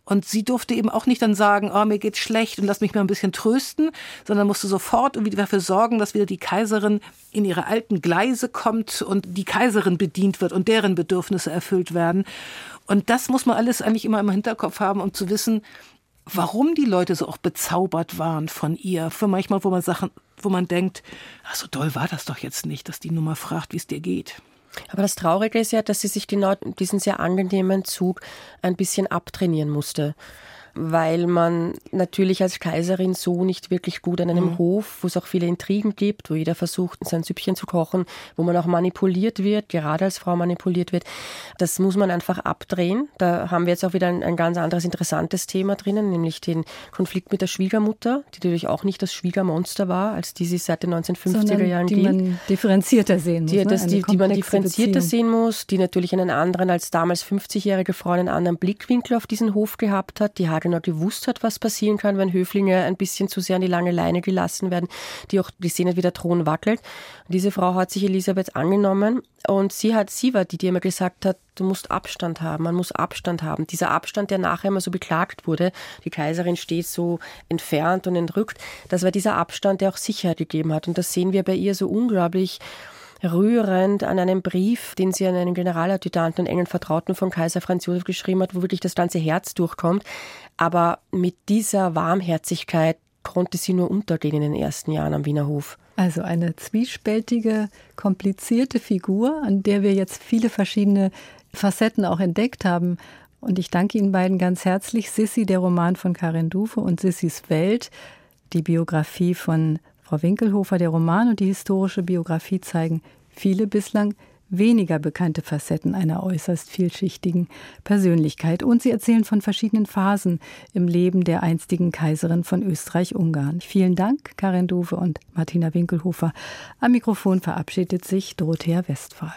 Und sie durfte eben auch nicht dann sagen, oh, mir geht's schlecht und lass mich mal ein bisschen trösten, sondern musste sofort irgendwie dafür sorgen, dass wieder die Kaiserin in ihre alten Gleise kommt und die Kaiserin bedient wird und deren Bedürfnisse erfüllt werden. Und das muss man alles eigentlich immer im Hinterkopf haben, um zu wissen, warum die Leute so auch bezaubert waren von ihr. Für manchmal, wo man Sachen, wo man denkt, ach, so doll war das doch jetzt nicht, dass die Nummer fragt, wie es dir geht. Aber das Traurige ist ja, dass sie sich genau diesen sehr angenehmen Zug ein bisschen abtrainieren musste weil man natürlich als Kaiserin so nicht wirklich gut an einem mhm. Hof, wo es auch viele Intrigen gibt, wo jeder versucht, sein Süppchen zu kochen, wo man auch manipuliert wird, gerade als Frau manipuliert wird, das muss man einfach abdrehen. Da haben wir jetzt auch wieder ein, ein ganz anderes interessantes Thema drinnen, nämlich den Konflikt mit der Schwiegermutter, die natürlich auch nicht das Schwiegermonster war, als die sie seit den 1950er Sondern Jahren die gilt. man differenzierter sehen muss. Die, ne? das, die, die man differenzierter Beziehung. sehen muss, die natürlich einen anderen als damals 50-jährige Frau einen anderen Blickwinkel auf diesen Hof gehabt hat. Die hat genau gewusst hat, was passieren kann, wenn Höflinge ein bisschen zu sehr an die lange Leine gelassen werden, die auch die sehen, wie der Thron wackelt. Und diese Frau hat sich Elisabeth angenommen und sie hat, sie war die, die immer gesagt hat, du musst Abstand haben, man muss Abstand haben. Dieser Abstand, der nachher immer so beklagt wurde, die Kaiserin steht so entfernt und entrückt, das war dieser Abstand, der auch Sicherheit gegeben hat. Und das sehen wir bei ihr so unglaublich rührend an einem Brief, den sie an einen Generaladjutanten und engen Vertrauten von Kaiser Franz Josef geschrieben hat, wo wirklich das ganze Herz durchkommt. Aber mit dieser Warmherzigkeit konnte sie nur untergehen in den ersten Jahren am Wiener Hof. Also eine zwiespältige, komplizierte Figur, an der wir jetzt viele verschiedene Facetten auch entdeckt haben. Und ich danke Ihnen beiden ganz herzlich. Sissi, der Roman von Karin Dufe und Sissis Welt, die Biografie von Frau Winkelhofer, der Roman und die historische Biografie zeigen viele bislang weniger bekannte Facetten einer äußerst vielschichtigen Persönlichkeit. Und sie erzählen von verschiedenen Phasen im Leben der einstigen Kaiserin von Österreich-Ungarn. Vielen Dank, Karin Duwe und Martina Winkelhofer. Am Mikrofon verabschiedet sich Dorothea Westphal.